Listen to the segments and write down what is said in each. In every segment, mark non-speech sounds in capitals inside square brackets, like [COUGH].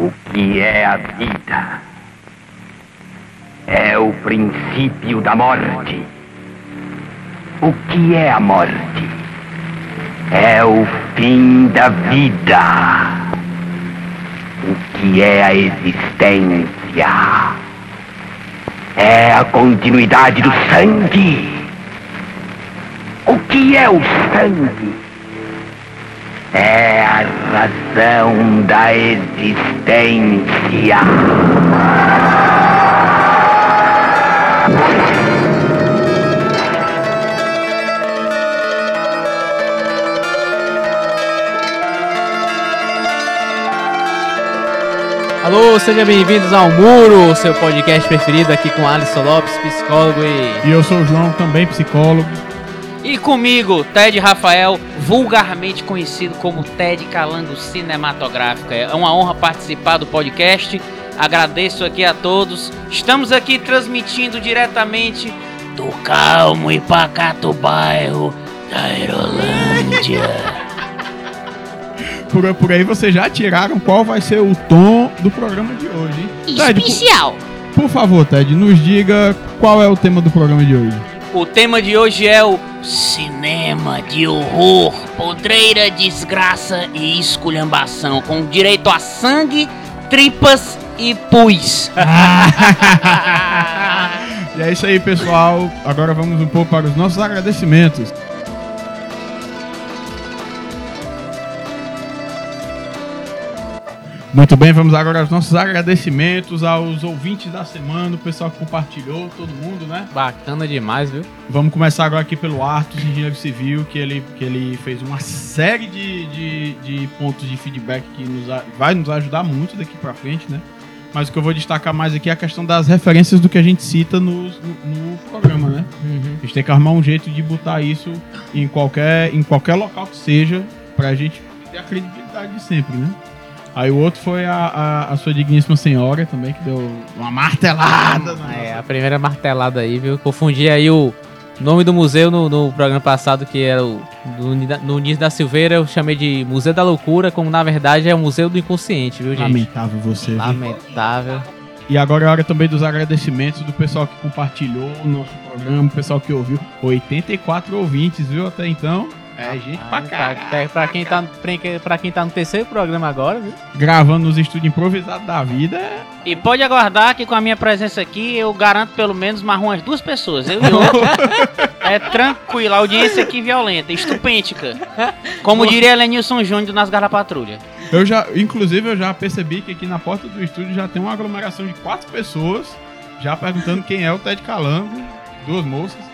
O que é a vida? É o princípio da morte. O que é a morte? É o fim da vida. O que é a existência? É a continuidade do sangue. O que é o sangue? É a razão da existência. Alô, sejam bem-vindos ao Muro, seu podcast preferido aqui com Alisson Lopes, psicólogo e... E eu sou o João, também psicólogo. E comigo, Ted Rafael, vulgarmente conhecido como Ted Calango Cinematográfica. É uma honra participar do podcast. Agradeço aqui a todos. Estamos aqui transmitindo diretamente do calmo e pacato bairro da Aerolândia. Por, por aí vocês já tiraram qual vai ser o tom do programa de hoje, hein? Ted, Especial. por, por favor, Ted, nos diga qual é o tema do programa de hoje. O tema de hoje é o cinema de horror, podreira, desgraça e esculhambação, com direito a sangue, tripas e pus. [LAUGHS] E é isso aí, pessoal. Agora vamos um pouco para os nossos agradecimentos. Muito bem, vamos agora aos nossos agradecimentos aos ouvintes da semana, o pessoal que compartilhou, todo mundo, né? Bacana demais, viu? Vamos começar agora aqui pelo Artos, engenheiro civil, que ele, que ele fez uma série de, de, de pontos de feedback que nos, vai nos ajudar muito daqui pra frente, né? Mas o que eu vou destacar mais aqui é a questão das referências do que a gente cita no, no, no programa, né? A gente tem que arrumar um jeito de botar isso em qualquer, em qualquer local que seja, pra gente ter a credibilidade de sempre, né? Aí o outro foi a, a, a sua digníssima senhora também, que deu uma martelada. É, a primeira martelada aí, viu? Confundi aí o nome do museu no, no programa passado, que era o Unis da Silveira, eu chamei de Museu da Loucura, como na verdade é o Museu do Inconsciente, viu, gente? Lamentável você. viu? Lamentável. E agora é hora também dos agradecimentos do pessoal que compartilhou o nosso programa, o pessoal que ouviu. 84 ouvintes, viu? Até então. É gente pra cá. pra, pra quem tá, pra- quem tá no terceiro programa agora, viu? Gravando nos estúdios improvisados da vida. é- E pode aguardar que com a minha presença aqui eu garanto pelo menos mais umas duas pessoas. Eu e outro. [LAUGHS] é tranquilo, a audiência aqui violenta, estupêntica. Como diria Lenilson Júnior nas Garra Patrulha. Eu já, inclusive, eu já percebi que aqui na porta do estúdio já tem uma aglomeração de quatro pessoas já perguntando quem é o Ted Calango, duas moças.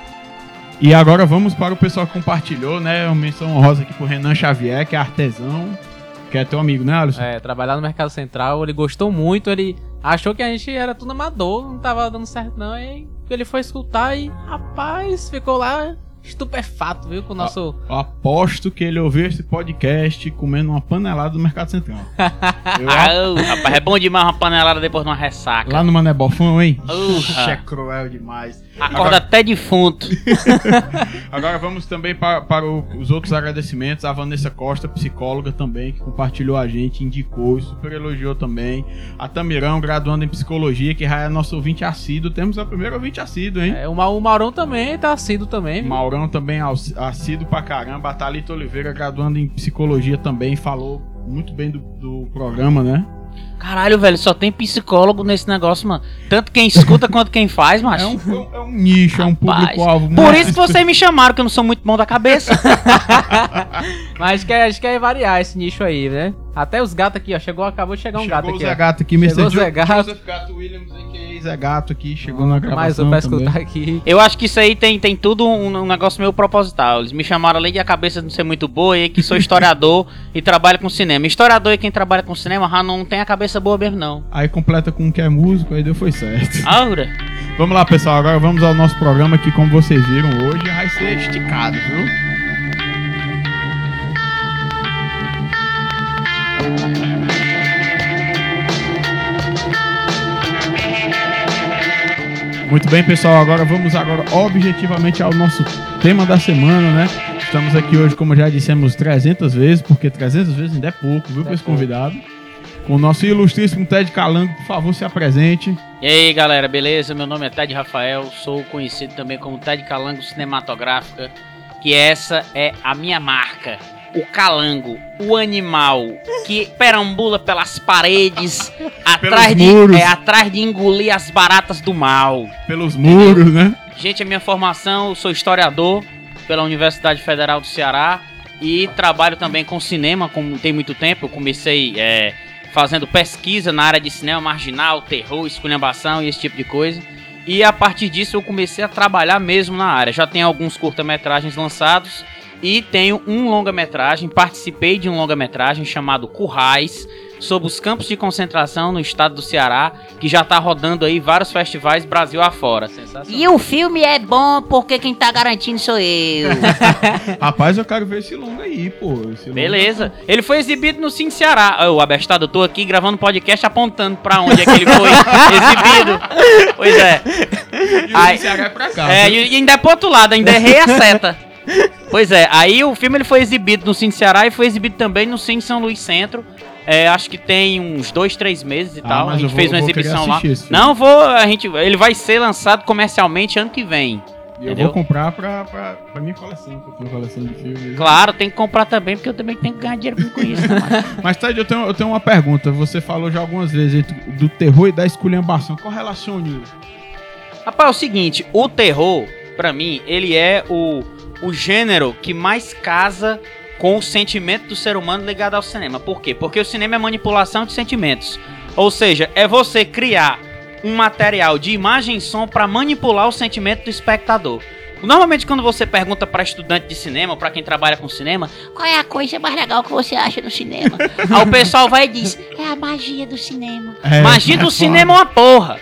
E agora vamos para o pessoal que compartilhou, né? Uma menção honrosa aqui pro Renan Xavier, que é artesão, que é teu amigo, né, Alisson? É, trabalhar no Mercado Central, ele gostou muito, ele achou que a gente era tudo amador, não tava dando certo não, e ele foi escutar e, rapaz, ficou lá estupefato, viu, com o nosso... Eu aposto que ele ouviu esse podcast comendo uma panelada do Mercado Central. [LAUGHS] Eu Ah, [LAUGHS] rapaz, é bom demais uma panelada depois de uma ressaca. Lá no Mané Bofão, hein? Uh, é cruel demais. Acorda até defunto. [LAUGHS] Agora vamos também para, para o- os outros agradecimentos. A Vanessa Costa, psicóloga também, que compartilhou a gente, indicou, super elogiou também. A Tamirão, graduando em psicologia, que já é nosso ouvinte assíduo. Temos a primeira ouvinte assíduo, hein? É, o, Ma- o Maurão também tá assíduo também, viu? Maurão também assíduo pra caramba. A Thalita Oliveira, graduando em psicologia também, falou muito bem do, do programa, né? Caralho, velho, só tem psicólogo nesse negócio, mano. Tanto quem escuta [LAUGHS] quanto quem faz, É macho. é um- é um nicho, é um Rapaz, público-alvo. Por isso que vocês me chamaram, que eu não sou muito bom da cabeça. [LAUGHS] Mas a gente quer, a gente quer variar esse nicho aí, né? Até os gatos aqui, ó, chegou, acabou de chegar um Chegou gato o aqui, Zé ó. Gato aqui, Mr. Chegou o Zé Gato. Joseph Gato Williams, a.k.a. Zé Gato aqui, chegou na gravação Mais um pra também. escutar aqui. Eu acho que isso aí tem, tem tudo um, um negócio meio proposital. Eles me chamaram além de a cabeça não ser muito boa e que sou [LAUGHS] historiador e trabalho com cinema. Historiador e quem trabalha com cinema já não tem a cabeça boa mesmo, não. Aí completa com um que é músico, aí deu foi certo. [LAUGHS] Aura. Vamos lá, pessoal, agora vamos ao nosso programa que, como vocês viram hoje, vai ser esticado, viu? Muito bem, pessoal, agora vamos agora objetivamente ao nosso tema da semana, né? Estamos aqui hoje, como já dissemos 300 vezes, porque 300 vezes ainda é pouco, viu, para esse pouco. convidado. Com o nosso ilustríssimo Ted Calango. Por favor, se apresente. E aí galera, beleza? Meu nome é Ted Rafael, sou conhecido também como Ted Calango Cinematográfica, que essa é a minha marca. O calango, o animal que perambula pelas paredes [LAUGHS] atrás de, é, atrás de engolir as baratas do mal. Pelos muros, né? Gente, a minha formação, eu sou historiador pela Universidade Federal do Ceará e trabalho também com cinema, como tem muito tempo. Eu comecei é, fazendo pesquisa na área de cinema marginal, terror, esculhambação e esse tipo de coisa. E a partir disso eu comecei a trabalhar mesmo na área. Já tenho alguns curta-metragens lançados e tenho um longa-metragem. Participei de um longa-metragem chamado Currais, sobre os campos de concentração no estado do Ceará, que já tá rodando aí vários festivais Brasil afora. E o filme é bom porque quem tá garantindo sou eu. [LAUGHS] Rapaz, eu quero ver esse longo aí, pô. Beleza. Ele foi exibido no Cine Ceará. Ô, o abestado, eu tô aqui gravando podcast apontando pra onde é que ele foi [LAUGHS] exibido. Pois é. E o Ai. Ceará é pra cá. É, e ainda é pro outro lado, ainda errei a seta. [LAUGHS] Pois é, aí o filme ele foi exibido no Cine Ceará e foi exibido também no Cine São Luís Centro. É, acho que tem uns dois, três meses e Ah, tal. A gente vou- fez uma exibição lá. Não, vou. A gente, ele vai ser lançado comercialmente ano que vem. E eu vou comprar pra, pra, pra minha coleção, eu tenho coleção de filmes. Claro, tem que comprar também, porque eu também tenho que ganhar dinheiro com isso, né? [LAUGHS] Mas, Ted, eu tenho, eu tenho uma pergunta. Você falou já algumas vezes do terror e da esculhambação. Correlacione isso. Rapaz, é o seguinte, o terror, pra mim, ele é o, o gênero que mais casa com o sentimento do ser humano ligado ao cinema. Por quê? Porque o cinema é manipulação de sentimentos. Ou seja, é você criar um material de imagem e som pra manipular o sentimento do espectador. Normalmente quando você pergunta pra estudante de cinema, ou pra quem trabalha com cinema, Qual é a coisa mais legal que você acha no cinema? [LAUGHS] aí o pessoal vai e diz: É a magia do cinema. É, Magia do cinema é uma porra.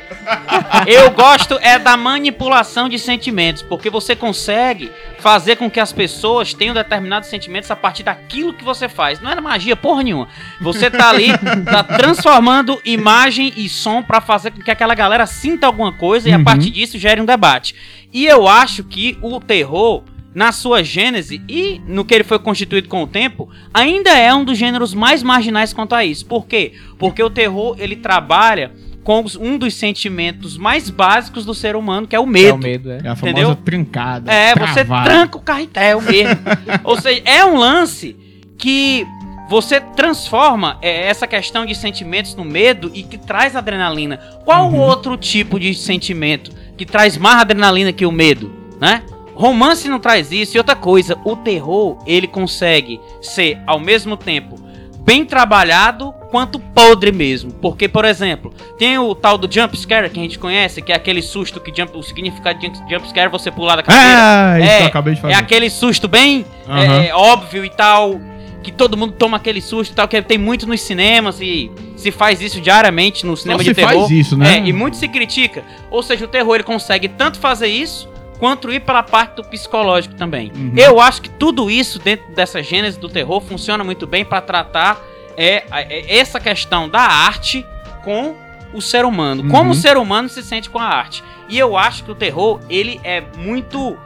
Eu gosto é da manipulação de sentimentos, porque você consegue fazer com que as pessoas tenham determinados sentimentos a partir daquilo que você faz. Não é magia porra nenhuma. Você tá ali, tá transformando imagem e som pra fazer com que aquela galera sinta alguma coisa e a Uhum. partir disso gere um debate. E eu acho que o terror na sua gênese e no que ele foi constituído com o tempo, ainda é um dos gêneros mais marginais quanto a isso. Por quê? Porque o terror ele trabalha com os- um dos sentimentos mais básicos do ser humano, que é o É medo. o medo, é. É a famosa trancada. É, você travada. tranca o carretel mesmo. [LAUGHS] Ou seja, é um lance que você transforma é, essa questão de sentimentos no medo e que traz adrenalina. Qual Uhum. outro tipo de sentimento que traz mais adrenalina que o medo, né? Romance não traz isso. E outra coisa, o terror, ele consegue ser ao mesmo tempo bem trabalhado quanto podre mesmo. Porque, por exemplo, tem o tal do jump scare que a gente conhece, que é aquele susto que jump, o significado de jump scare é você pular da cadeira. Ah, isso É, que eu acabei de fazer. É aquele susto bem Aham. é, óbvio e tal, que todo mundo toma aquele susto e tal, que tem muito nos cinemas e se faz isso diariamente no cinema Só de se terror. faz isso, né? É, e muito se critica. Ou seja, o terror ele consegue tanto fazer isso quanto ir pela parte do psicológico também. Uhum. Eu acho que tudo isso dentro dessa gênese do terror funciona muito bem para tratar é, é, essa questão da arte com o ser humano. Uhum. Como o ser humano se sente com a arte. E eu acho que o terror ele é muito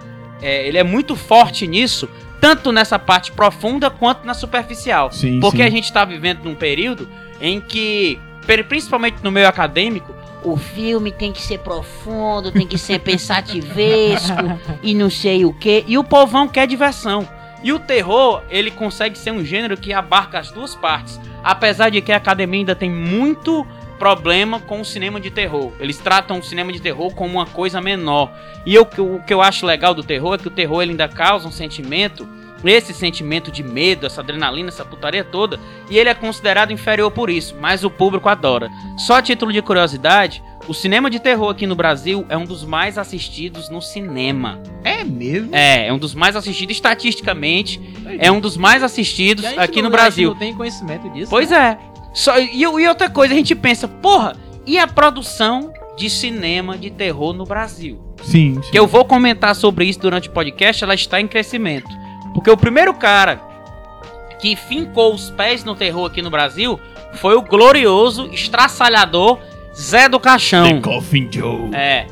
é, ele é muito forte nisso, tanto nessa parte profunda quanto na superficial. Sim, Porque sim. a gente está vivendo num período em que, principalmente no meio acadêmico, O filme tem que ser profundo, tem que ser pensativesco [LAUGHS] e não sei o que. e o povão quer diversão. E o terror, ele consegue ser um gênero que abarca as duas partes. Apesar de que a academia ainda tem muito problema com o cinema de terror. Eles tratam o cinema de terror como uma coisa menor. E eu, o que eu acho legal do terror é que o terror ele ainda causa um sentimento, esse sentimento de medo, essa adrenalina, essa putaria toda, e ele é considerado inferior por isso, mas o público adora. Só a título de curiosidade, o cinema de terror aqui no Brasil é um dos mais assistidos no cinema. É mesmo? É, é um dos mais assistidos estatisticamente, é um dos mais assistidos aqui no Brasil. não tem conhecimento disso. Pois é. Só, e, e outra coisa, a gente pensa, porra, e a produção de cinema de terror no Brasil? Sim, sim. Que eu vou comentar sobre isso durante o podcast, ela está em crescimento. Porque o primeiro cara que fincou os pés no terror aqui no Brasil foi o glorioso estraçalhador Zé do Caixão. Coffin Joe. É.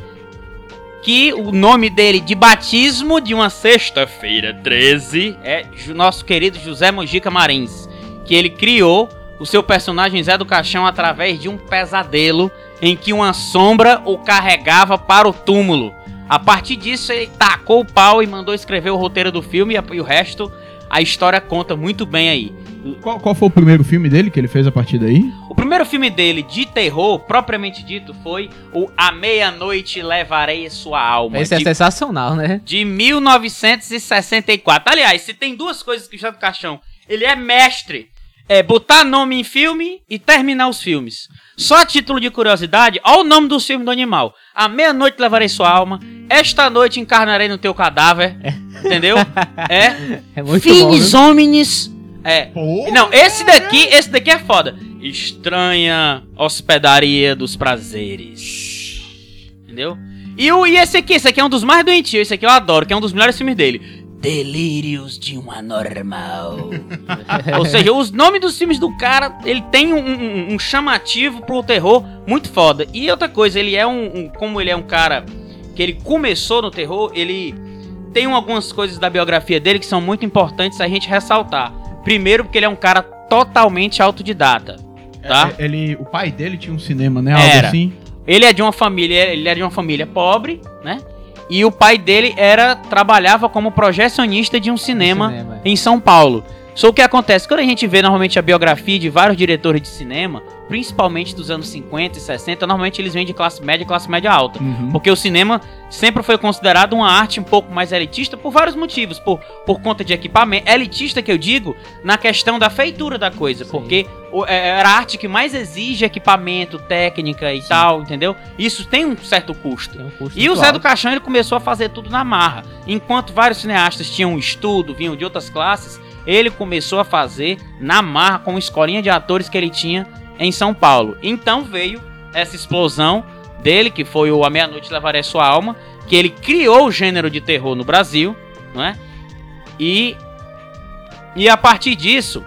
Que o nome dele de batismo de uma sexta-feira 13 é nosso querido José Mojica Marins. Que ele criou o seu personagem Zé do Caixão através de um pesadelo em que uma sombra o carregava para o túmulo. A partir disso, ele tacou o pau e mandou escrever o roteiro do filme e o resto a história conta muito bem aí. Qual, qual foi o primeiro filme dele que ele fez a partir daí? O primeiro filme dele de terror, propriamente dito, foi o A Meia-Noite Levarei Sua Alma. Esse é de, sensacional, né? de 1964. Aliás, se tem duas coisas que o Zé do Caixão, ele é mestre. É botar nome em filme e terminar os filmes. Só a título de curiosidade, olha o nome dos filmes do animal. A meia-noite levarei sua alma. Esta noite encarnarei no teu cadáver. Entendeu? [LAUGHS] É. É muito bom. Finis homines. É. Pô, Não, esse daqui, esse daqui é foda. Estranha hospedaria dos prazeres. Entendeu? E, o, e esse aqui, esse aqui é um dos mais doentios, esse aqui eu adoro, que é um dos melhores filmes dele. Delírios de um anormal. [LAUGHS] Ou seja, os nomes dos filmes do cara, ele tem um, um- um chamativo pro terror muito foda. E outra coisa, ele é um, um- Como ele é um cara que ele começou no terror, ele tem algumas coisas da biografia dele que são muito importantes a gente ressaltar. Primeiro, porque ele é um cara totalmente autodidata. Tá? É, ele, o pai dele tinha um cinema, né? Algo Era. assim. Ele é de uma família, ele é de uma família pobre, né? E o pai dele era trabalhava como projecionista de um cinema, Cinema, em São Paulo. Só o que acontece, quando a gente vê normalmente a biografia de vários diretores de cinema, principalmente dos anos 50 e 60, normalmente eles vêm de classe média e classe média alta. Uhum. Porque o cinema sempre foi considerado uma arte um pouco mais elitista por vários motivos. Por, por conta de equipamento. Elitista que eu digo na questão da feitura da coisa. Porque o- é- era a arte que mais exige equipamento, técnica e tal, entendeu? Isso tem um certo custo. Um custo E o Zé do. Caixão ele começou a fazer tudo na marra. Enquanto vários cineastas tinham estudo, vinham de outras classes, ele começou a fazer na marra com uma escolinha de atores que ele tinha em São Paulo. Então veio essa explosão dele, que foi o A Meia-Noite Levarei Sua Alma, que ele criou o gênero de terror no Brasil, não é? E, e a partir disso,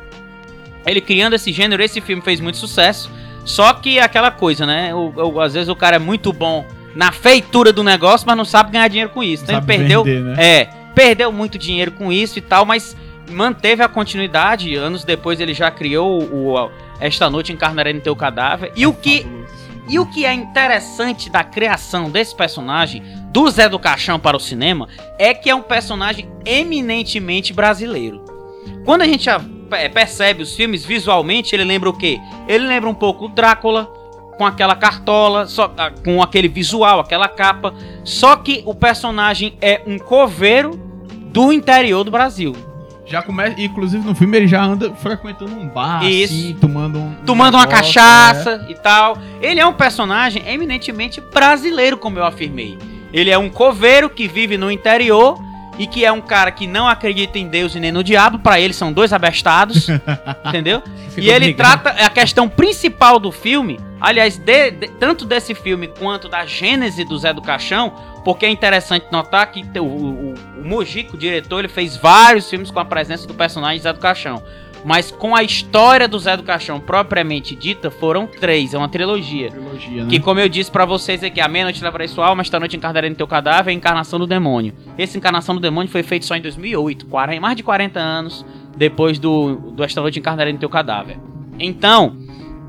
ele criando esse gênero, esse filme fez muito sucesso. Só que aquela coisa, né? O, o- às vezes o cara é muito bom na feitura do negócio, mas não sabe ganhar dinheiro com isso. Então ele perdeu, vender, né? é, perdeu muito dinheiro com isso e tal, mas manteve a continuidade. Anos depois ele já criou o, Esta Noite Encarnarei no Teu Cadáver. E o que e o que é interessante da criação desse personagem, do Zé do Caixão para o cinema, é que é um personagem eminentemente brasileiro. Quando a gente percebe os filmes visualmente, ele lembra o quê? Ele lembra um pouco o Drácula, com aquela cartola, só, com aquele visual, aquela capa. Só que o personagem é um coveiro do interior do Brasil. Já começa, inclusive no filme ele já anda frequentando um bar, Isso. assim, tomando um. tomando uma negócio, cachaça e tal. Ele é um personagem eminentemente brasileiro, como eu afirmei. Ele é um coveiro que vive no interior e que é um cara que não acredita em Deus e nem no diabo. Pra ele são dois abestados, [LAUGHS] entendeu? Ficou e ele trata a questão principal do filme, aliás, de- de- tanto desse filme quanto da gênese do Zé do Caixão, porque é interessante notar que o, o, o Mojico, o diretor, ele fez vários filmes com a presença do personagem Zé do Caixão. Mas com a história do Zé do Caixão propriamente dita, foram três, é uma trilogia. Trilogia, né? Que, como eu disse pra vocês aqui, a meia-noite levarei sua alma, esta noite encarnarei no teu cadáver, é a encarnação do demônio. Esse Encarnação do Demônio foi feito só em 2008, 40 mais de 40 anos depois do, do Esta Noite Encarnarei no Teu Cadáver. Então,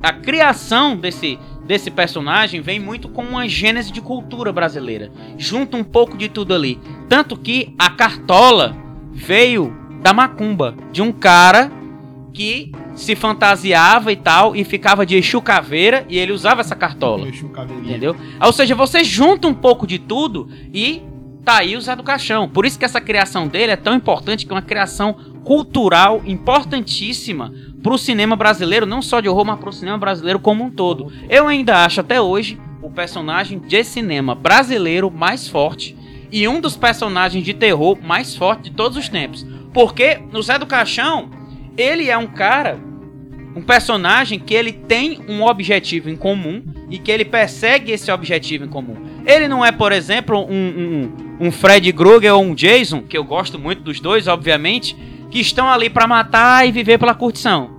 a criação desse, desse personagem vem muito com uma gênese de cultura brasileira. Junta um pouco de tudo ali. Tanto que a cartola veio da macumba, de um cara que se fantasiava e tal, e ficava de Exu Caveira, e ele usava essa cartola. Entendeu? Ou seja, você junta um pouco de tudo e tá aí o Zé do Caixão. Por isso que essa criação dele é tão importante, que é uma criação cultural importantíssima pro cinema brasileiro, não só de horror, mas pro cinema brasileiro como um todo. Eu ainda acho até hoje o personagem de cinema brasileiro mais forte e um dos personagens de terror mais forte de todos os tempos. Porque o Zé do Caixão, ele é um cara um personagem que ele tem um objetivo em comum e que ele persegue esse objetivo em comum. Ele não é, por exemplo, um, um, um Fred Krueger ou um Jason, que eu gosto muito dos dois, obviamente, que estão ali pra matar e viver pela curtição.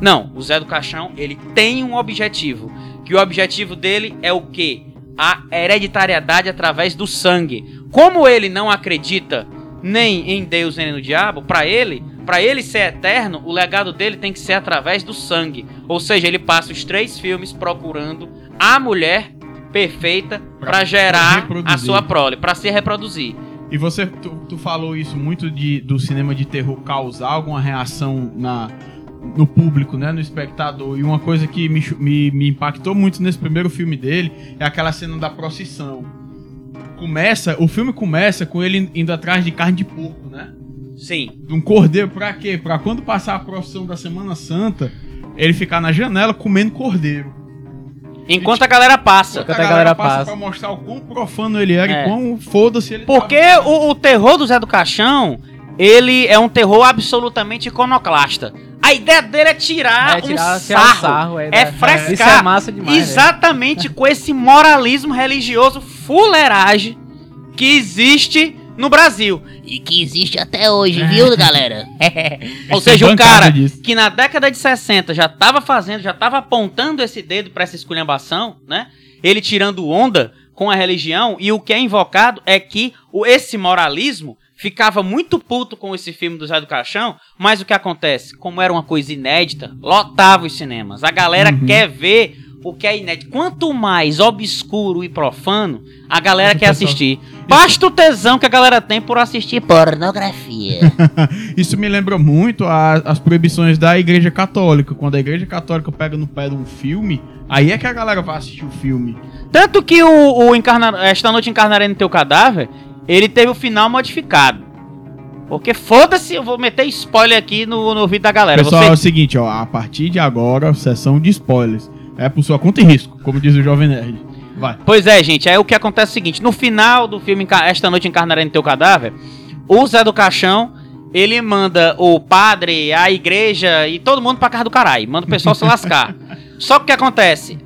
Não, o Zé do Caixão, ele tem um objetivo, que o objetivo dele é o quê? A hereditariedade através do sangue. Como ele não acredita nem em Deus nem no diabo, pra ele, Pra ele ser eterno, o legado dele tem que ser através do sangue. Ou seja, ele passa os três filmes procurando a mulher perfeita Pra- pra gerar pra a sua prole, pra se reproduzir. E você, tu, tu falou isso muito de, do cinema de terror causar alguma reação na, no público, né, no espectador. E uma coisa que me, me, me impactou muito nesse primeiro filme dele é aquela cena da procissão. Começa, o filme começa com ele indo atrás de carne de porco, né? Sim. De um cordeiro pra quê? Pra quando passar a procissão da Semana Santa, ele ficar na janela comendo cordeiro. Enquanto a galera passa. Enquanto a galera passa. pra mostrar o quão profano ele era É. e quão foda-se ele Porque tava. o, o terror do Zé do Caixão, ele é um terror absolutamente iconoclasta. A ideia dele é tirar, É, tirar- um sarro, sarro, é, é, né? frescar. Isso é massa demais, né? Exatamente com esse moralismo religioso fuleiragem que existe no Brasil. E que existe até hoje, viu, galera? [LAUGHS] Ou seja, o cara disso. que na década de 60 já tava fazendo, já tava apontando esse dedo pra essa esculhambação, né? Ele tirando onda com a religião e o que é invocado é que o, esse moralismo ficava muito puto com esse filme do Zé do Caixão, mas o que acontece? Como era uma coisa inédita, lotava os cinemas. A galera Uhum. quer ver o que é inédito. Quanto mais obscuro e profano, a galera quer assistir. Basta o tesão que a galera tem por assistir Pornografia. [LAUGHS] Isso me lembra muito a- as proibições da Igreja Católica. Quando a Igreja Católica pega no pé de um filme, aí é que a galera vai assistir o filme. Tanto que o, o Encarna- Esta Noite Encarnarei no Teu Cadáver, ele teve o final modificado. Porque foda-se, eu vou meter spoiler aqui no, no ouvido da galera. Pessoal, é o Você, seguinte, ó, a partir de agora, sessão de spoilers. É por sua conta e risco, como diz o Jovem Nerd. Vai. pois é, gente, aí o que acontece é o seguinte: no final do filme Esta Noite Encarnarei no Teu Cadáver, o Zé do Caixão. Ele manda o padre, a igreja e todo mundo pra casa do caralho. Manda o pessoal se lascar. [LAUGHS] Só que o que acontece?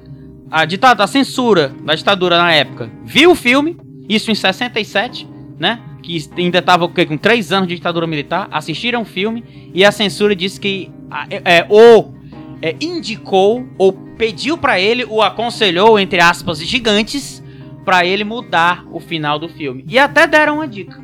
A, ditadura, a censura da ditadura na época viu o filme, isso em 67, né? Que ainda tava o com 3 anos de ditadura militar, assistiram o filme e a censura disse que é, é, ou é, indicou ou pediu pra ele, ou aconselhou, entre aspas, gigantes, pra ele mudar o final do filme. E até deram uma dica.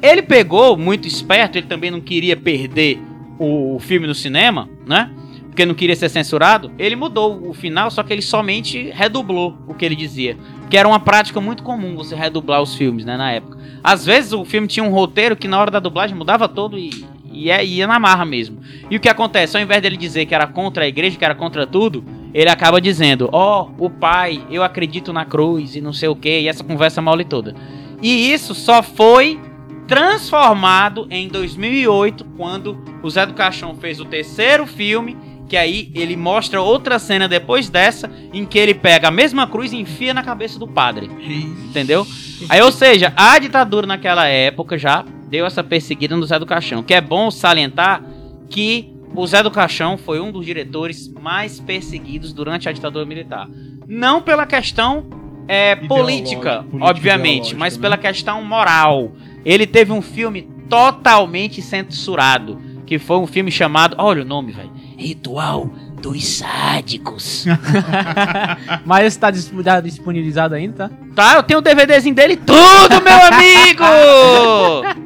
Ele pegou, muito esperto, ele também não queria perder o, o filme no cinema, né? Porque não queria ser censurado. Ele mudou o final, só que ele somente redublou o que ele dizia. Que era uma prática muito comum você redublar os filmes, né, na época. Às vezes o filme tinha um roteiro que na hora da dublagem mudava todo e, e é- ia na marra mesmo. E o que acontece? Ao invés dele dizer que era contra a igreja, que era contra tudo, ele acaba dizendo: Ó, o pai, eu acredito na cruz e não sei o que, e essa conversa mole toda. E isso só foi transformado em 2008, quando o Zé do Caixão fez o terceiro filme, que aí ele mostra outra cena depois dessa, em que ele pega a mesma cruz e enfia na cabeça do padre. Entendeu? Aí, ou seja, a ditadura naquela época já deu essa perseguida no Zé do Caixão. Que é bom salientar que o Zé do Caixão foi um dos diretores mais perseguidos durante a ditadura militar. Não pela questão é, política, política obviamente, mas né? pela questão moral. Ele teve um filme totalmente censurado, que foi um filme chamado, olha o nome, velho, Ritual dos sádicos. [LAUGHS] Mas esse tá tá disponibilizado ainda, tá? Tá, eu tenho o DVDzinho dele tudo, meu amigo! [LAUGHS]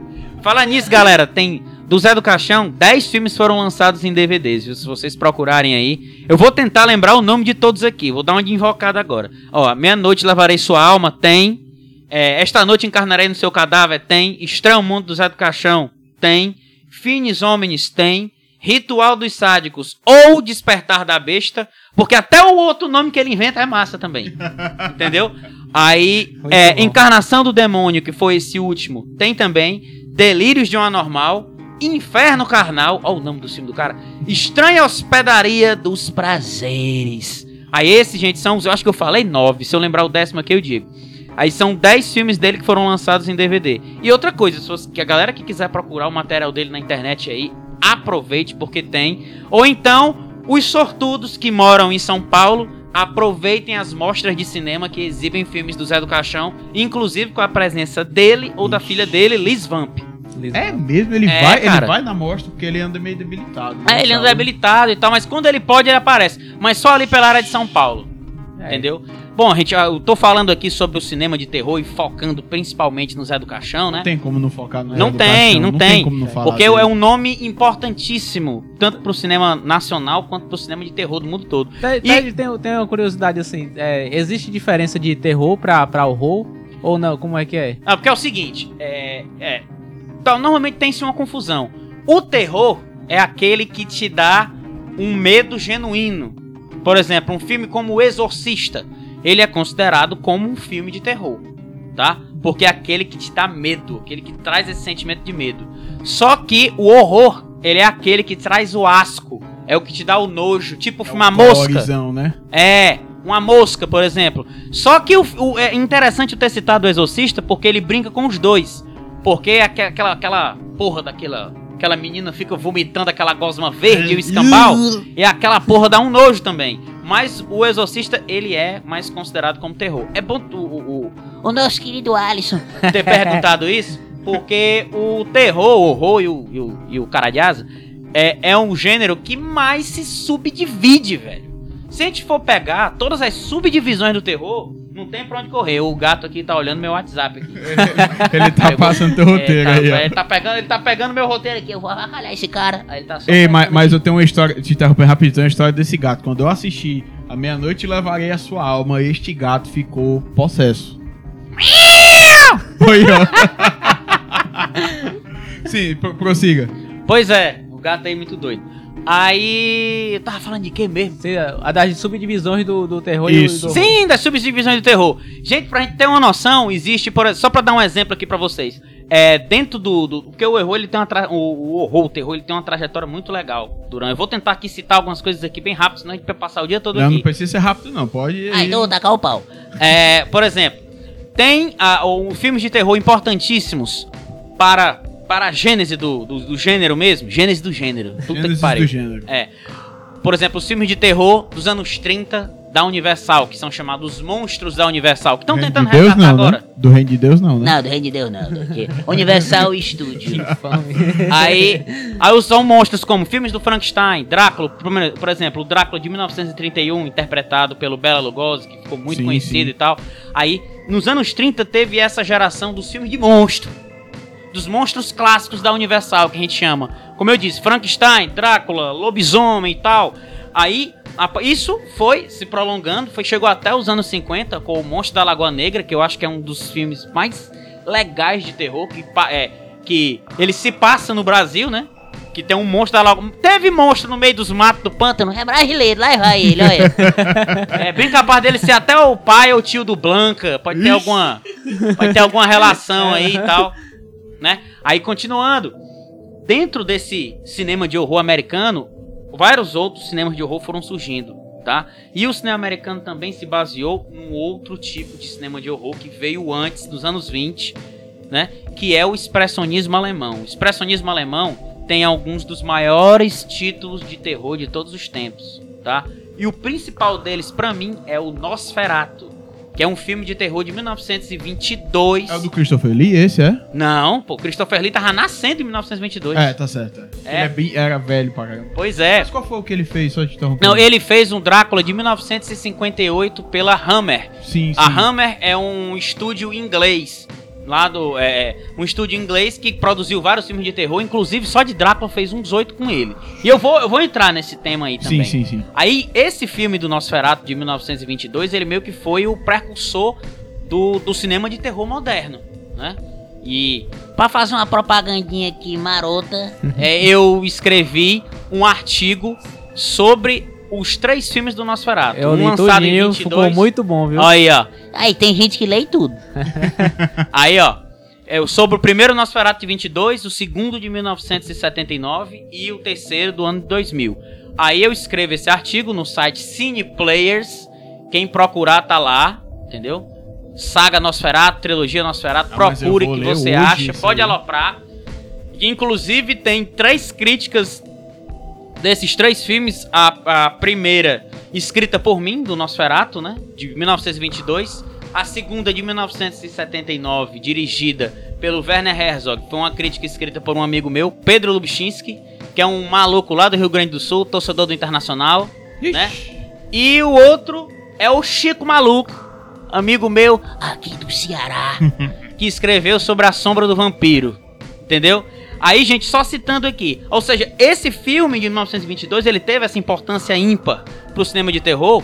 Fala nisso, galera. Tem do Zé do Caixão, 10 filmes foram lançados em DVDs, viu? Se vocês procurarem aí. Eu vou tentar lembrar o nome de todos aqui. Vou dar uma de invocada agora. Ó, Meia-Noite Levarei Sua Alma, tem. É, Esta Noite Encarnarei no Seu Cadáver, tem. Estranho Mundo do Zé do Caixão, tem. Finis Homens, tem. Ritual dos Sádicos ou Despertar da Besta, porque até o outro nome que ele inventa é massa também. [LAUGHS] Entendeu? Aí, é. Encarnação do Demônio, que foi esse último, tem também. Delírios de um Anormal. Inferno Carnal. Olha o nome do filme do cara. Estranha Hospedaria dos Prazeres. Aí, esses, gente, são. Eu acho que eu falei nove. Se eu lembrar o décimo aqui, eu digo. Aí são 10 filmes dele que foram lançados em DVD. E outra coisa, que a galera que quiser procurar o material dele na internet aí, aproveite porque tem. Ou então, os sortudos que moram em São Paulo, aproveitem as mostras de cinema que exibem filmes do Zé do Caixão, inclusive com a presença dele ou da filha dele, Liz Vamp. É mesmo, ele, É, vai, ele vai na mostra porque ele anda meio debilitado. né, É, ele anda sabe? habilitado e tal, mas quando ele pode, ele aparece. Mas só ali pela área de São Paulo. É. Entendeu? Bom, gente, eu tô falando aqui sobre o cinema de terror e focando principalmente no Zé do Caixão, né? Não tem como não focar no Não Zé do tem, Caixão, não tem. como não falar Porque dele. é um nome importantíssimo, tanto pro cinema nacional quanto pro cinema de terror do mundo todo. Ted, E- tem, tem uma curiosidade assim: é, existe diferença de terror pra, pra horror? Ou não? Como é que é? Ah, porque é o seguinte, é. é então, normalmente tem-se uma confusão. O terror é aquele que te dá um medo genuíno. Por exemplo, um filme como O Exorcista, ele é considerado como um filme de terror, tá? Porque é aquele que te dá medo, aquele que traz esse sentimento de medo. Só que o horror, ele é aquele que traz o asco, é o que te dá o nojo, tipo o filme A Mosca. Né? É, uma mosca, por exemplo. Só que o, o- é interessante eu ter citado o Exorcista porque ele brinca com os dois. Porque aque- aquela, aquela porra daquela. Aquela menina fica vomitando aquela gosma verde e o escambau. E aquela porra dá um nojo também. Mas o Exorcista, ele é mais considerado como terror. É bom o, o- O nosso querido Alisson. [LAUGHS] ter perguntado isso, porque o terror, o horror e o, e o, e o cara de asa é, é um gênero que mais se subdivide, velho. Se a gente for pegar todas as subdivisões do terror, não tem pra onde correr. O gato aqui tá olhando meu WhatsApp aqui. [LAUGHS] Ele tá passando teu roteiro É, tá, aí, ó. ele, tá pegando, ele tá pegando meu roteiro aqui. Eu vou avacalhar esse cara. Aí ele tá só Ei, mas, mas eu tenho uma história, te interrompendo rapidinho, tem uma história desse gato. Quando eu assisti A Meia-Noite Levarei a Sua Alma, este gato ficou possesso. Foi, ó. [LAUGHS] Sim, pro- prossiga. Pois é, o gato aí é muito doido. Aí. Eu tava falando de quê mesmo? Sei A das subdivisões do, do terror Isso. e do Sim, das subdivisões do terror. Gente, pra gente ter uma noção, existe, por, só pra dar um exemplo aqui pra vocês. É, dentro do, do- Porque o horror, ele tem uma. tra- O, o horror, o terror, ele tem uma trajetória muito legal. Durante. Eu vou tentar aqui citar algumas coisas aqui bem rápido, senão a gente vai passar o dia todo Não, aqui. não precisa ser rápido, não. Pode ir. Ai, então tacar o pau. É, por exemplo, tem ah, um, filmes de terror importantíssimos para, para a gênese do, do, do gênero mesmo. Gênese do gênero. Puta que Gênesis pariu. do gênero. É. Por exemplo, os filmes de terror dos anos 30 da Universal, que são chamados monstros da Universal, que estão tentando de Deus, resgatar não, agora. Né? Do reino de Deus, não, né? Não, do reino de Deus não. Universal Studio. [LAUGHS] Aí, aí são monstros como filmes do Frankenstein, Drácula, por- por exemplo, o Drácula de 1931, interpretado pelo Bela Lugosi, que ficou muito Sim, conhecido sim. e tal. Aí, nos anos 30 teve essa geração dos filmes de monstro. Dos monstros clássicos da Universal, que a gente chama. Como eu disse, Frankenstein, Drácula, lobisomem e tal. Aí, a- isso foi se prolongando, foi, chegou até os anos 50 com o Monstro da Lagoa Negra, que eu acho que é um dos filmes mais legais de terror, que, é, que ele se passa no Brasil, né? Que tem um monstro da Lagoa... Teve monstro no meio dos matos do pântano, É brasileiro, lá vai ele, olha. [LAUGHS] é bem capaz dele ser até o pai ou o tio do Blanca. Pode ter alguma. Pode ter alguma relação aí e tal. Né? Aí continuando. Dentro desse cinema de horror americano, vários outros cinemas de horror foram surgindo. Tá? E o cinema americano também se baseou num outro tipo de cinema de horror que veio antes, dos anos 20, né? Que é o expressionismo alemão. O expressionismo alemão tem alguns dos maiores títulos de terror de todos os tempos, tá? E o principal deles, pra mim, é o Nosferatu, que é um filme de terror de 1922. É o do Christopher Lee, esse, é? Não, pô, Christopher Lee tava nascendo em 1922. É, tá certo. é. Ele é bem- era velho pra caramba. Pois é. Mas qual foi o que ele fez? Só te interromper. Não, ele fez um Drácula de 1958 pela Hammer. Sim, sim. A Hammer é um estúdio inglês. Lá do. É, um estúdio inglês que produziu vários filmes de terror, inclusive só de Drácula fez uns oito com ele. E eu vou, eu vou entrar nesse tema aí também. Sim, sim, sim. Aí, esse filme do Nosferatu de 1922, ele meio que foi o precursor do, do cinema de terror moderno, né? E Pra fazer uma propagandinha aqui marota. é, eu escrevi um artigo sobre os três filmes do Nosferatu. Eu um li lançado em tudinho, 22. ficou muito bom, viu? Aí, ó. Aí tem gente que lê tudo. [LAUGHS] Aí, ó. É, sobre o primeiro Nosferatu de 22, o segundo de 1979 e o terceiro do ano de 2000. Aí eu escrevo esse artigo no site Cine Players. Quem procurar tá lá, entendeu? Saga Nosferatu, trilogia Nosferatu, Ah, procure vou que você acha, pode aí. aloprar. Inclusive tem três críticas desses três filmes. A, a primeira escrita por mim, do Nosferatu, né? De 1922. A segunda de 1979, dirigida pelo Werner Herzog. Foi uma crítica escrita por um amigo meu, Pedro Lubchinski, que é um maluco lá do Rio Grande do Sul, torcedor do Internacional, né? E o outro é o Chico Maluco, amigo meu Aqui do Ceará. [LAUGHS] que escreveu sobre a sombra do vampiro. Entendeu? Aí, gente, só citando aqui. Ou seja, esse filme de 1922, ele teve essa importância ímpar pro cinema de terror,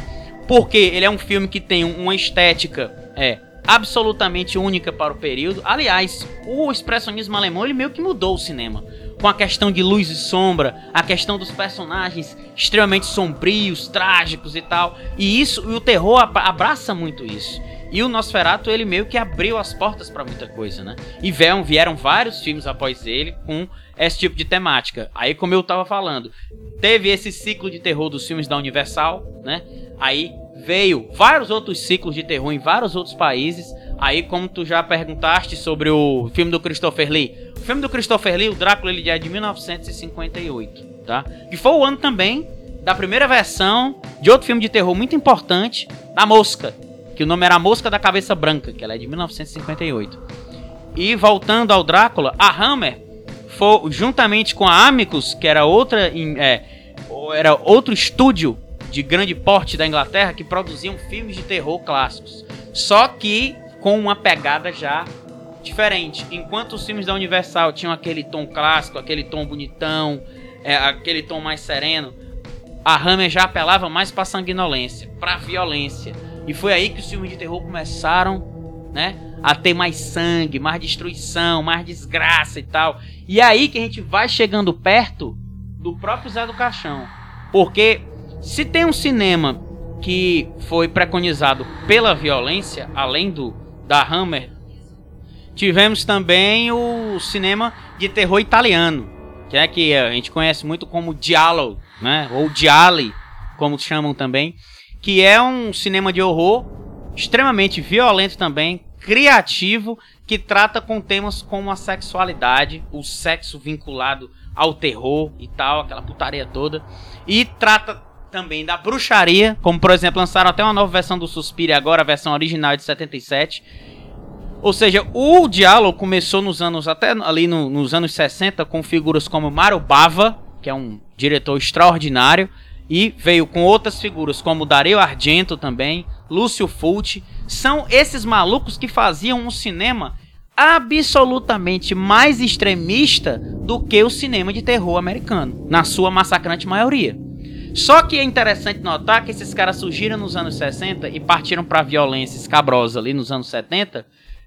porque ele é um filme que tem uma estética é absolutamente única para o período. Aliás, o expressionismo alemão ele meio que mudou o cinema. Com a questão de luz e sombra, a questão dos personagens extremamente sombrios, trágicos e tal. E isso, e o terror abra- abraça muito isso. E o Nosferatu, ele meio que abriu as portas pra muita coisa, né? E vieram, vieram vários filmes após ele com esse tipo de temática. Aí, como eu tava falando, teve esse ciclo de terror dos filmes da Universal, né? Aí veio vários outros ciclos de terror em vários outros países. Aí, como tu já perguntaste sobre o filme do Christopher Lee. O filme do Christopher Lee, o Drácula, ele é de 1958, tá? Que foi o ano também da primeira versão de outro filme de terror muito importante, da Mosca. Que o nome era Mosca da Cabeça Branca, que ela é de 1958. E voltando ao Drácula, a Hammer foi juntamente com a Amicus, que era outra é, era outro estúdio de grande porte da Inglaterra que produziam filmes de terror clássicos. Só que com uma pegada já diferente. Enquanto os filmes da Universal tinham aquele tom clássico, aquele tom bonitão, é, aquele tom mais sereno, a Hammer já apelava mais pra sanguinolência, pra violência. E foi aí que os filmes de terror começaram, né, a ter mais sangue, mais destruição, mais desgraça e tal. E é aí que a gente vai chegando perto do próprio Zé do Caixão. Porque se tem um cinema que foi preconizado pela violência, além do da Hammer, tivemos também o cinema de terror italiano, que é que a gente conhece muito como Giallo, né? Ou Gialli, como chamam também, que é um cinema de horror extremamente violento também, criativo, que trata com temas como a sexualidade, o sexo vinculado ao terror e tal, aquela putaria toda, e trata também da bruxaria, como por exemplo lançaram até uma nova versão do Suspiro agora, a versão original de 77. Ou seja, o Diallo começou nos anos até ali no- nos anos 60 com figuras como Mario Bava, que é um diretor extraordinário, e veio com outras figuras como Dario Argento também, Lúcio Fulci, são esses malucos que faziam um cinema absolutamente mais extremista do que o cinema de terror americano, na sua massacrante maioria. Só que é interessante notar que esses caras surgiram nos anos 60 e partiram pra violência escabrosa ali nos anos 70,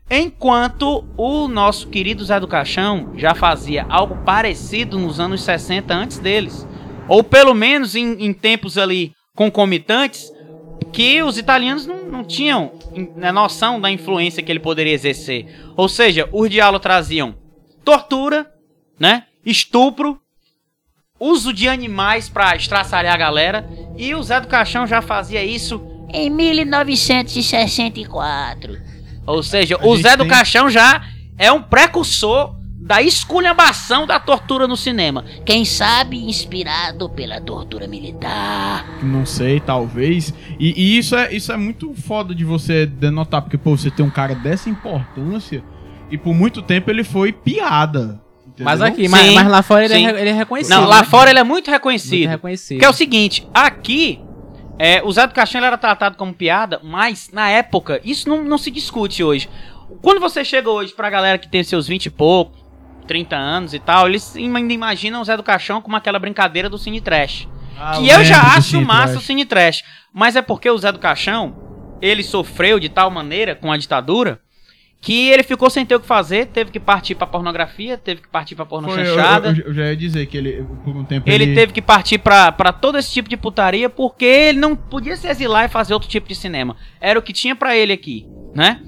enquanto o nosso querido Zé do Caixão já fazia algo parecido nos anos 60 antes deles. Ou pelo menos em, em tempos ali concomitantes, que os italianos não, não tinham in- né, noção da influência que ele poderia exercer. Ou seja, os diálogos traziam tortura, né? Estupro, uso de animais pra estraçalhar a galera. E o Zé do Caixão já fazia isso. Em 1964. Ou seja, A o Zé do tem- Caixão já é um precursor da esculhambação da tortura no cinema. Quem sabe inspirado pela tortura militar. Não sei, talvez. E, e isso, é, isso é muito foda de você denotar, porque, pô, você tem um cara dessa importância e por muito tempo ele foi piada. entendeu? Mas aqui, mas, mas lá fora ele é, ele é reconhecido. Não, lá né? fora ele é muito Muito reconhecido. reconhecido. Que é o seguinte, aqui, é, o Zé do Caixão era tratado como piada, mas na época, isso não, não se discute hoje. Quando você chega hoje pra galera que tem seus 20 e pouco, 30 anos e tal, eles ainda imaginam o Zé do Caixão como aquela brincadeira do Cine Trash. Ah, que eu já acho massa Trash. o Cine Trash. Mas é porque o Zé do Caixão, ele sofreu de tal maneira com a ditadura, que ele ficou sem ter o que fazer, teve que partir pra pornografia, teve que partir pra porno Foi, eu, chanchada. eu- eu já ia dizer que ele, por um tempo, Ele teve que partir pra, pra todo esse tipo de putaria porque ele não podia se exilar e fazer outro tipo de cinema. Era o que tinha pra ele aqui, né?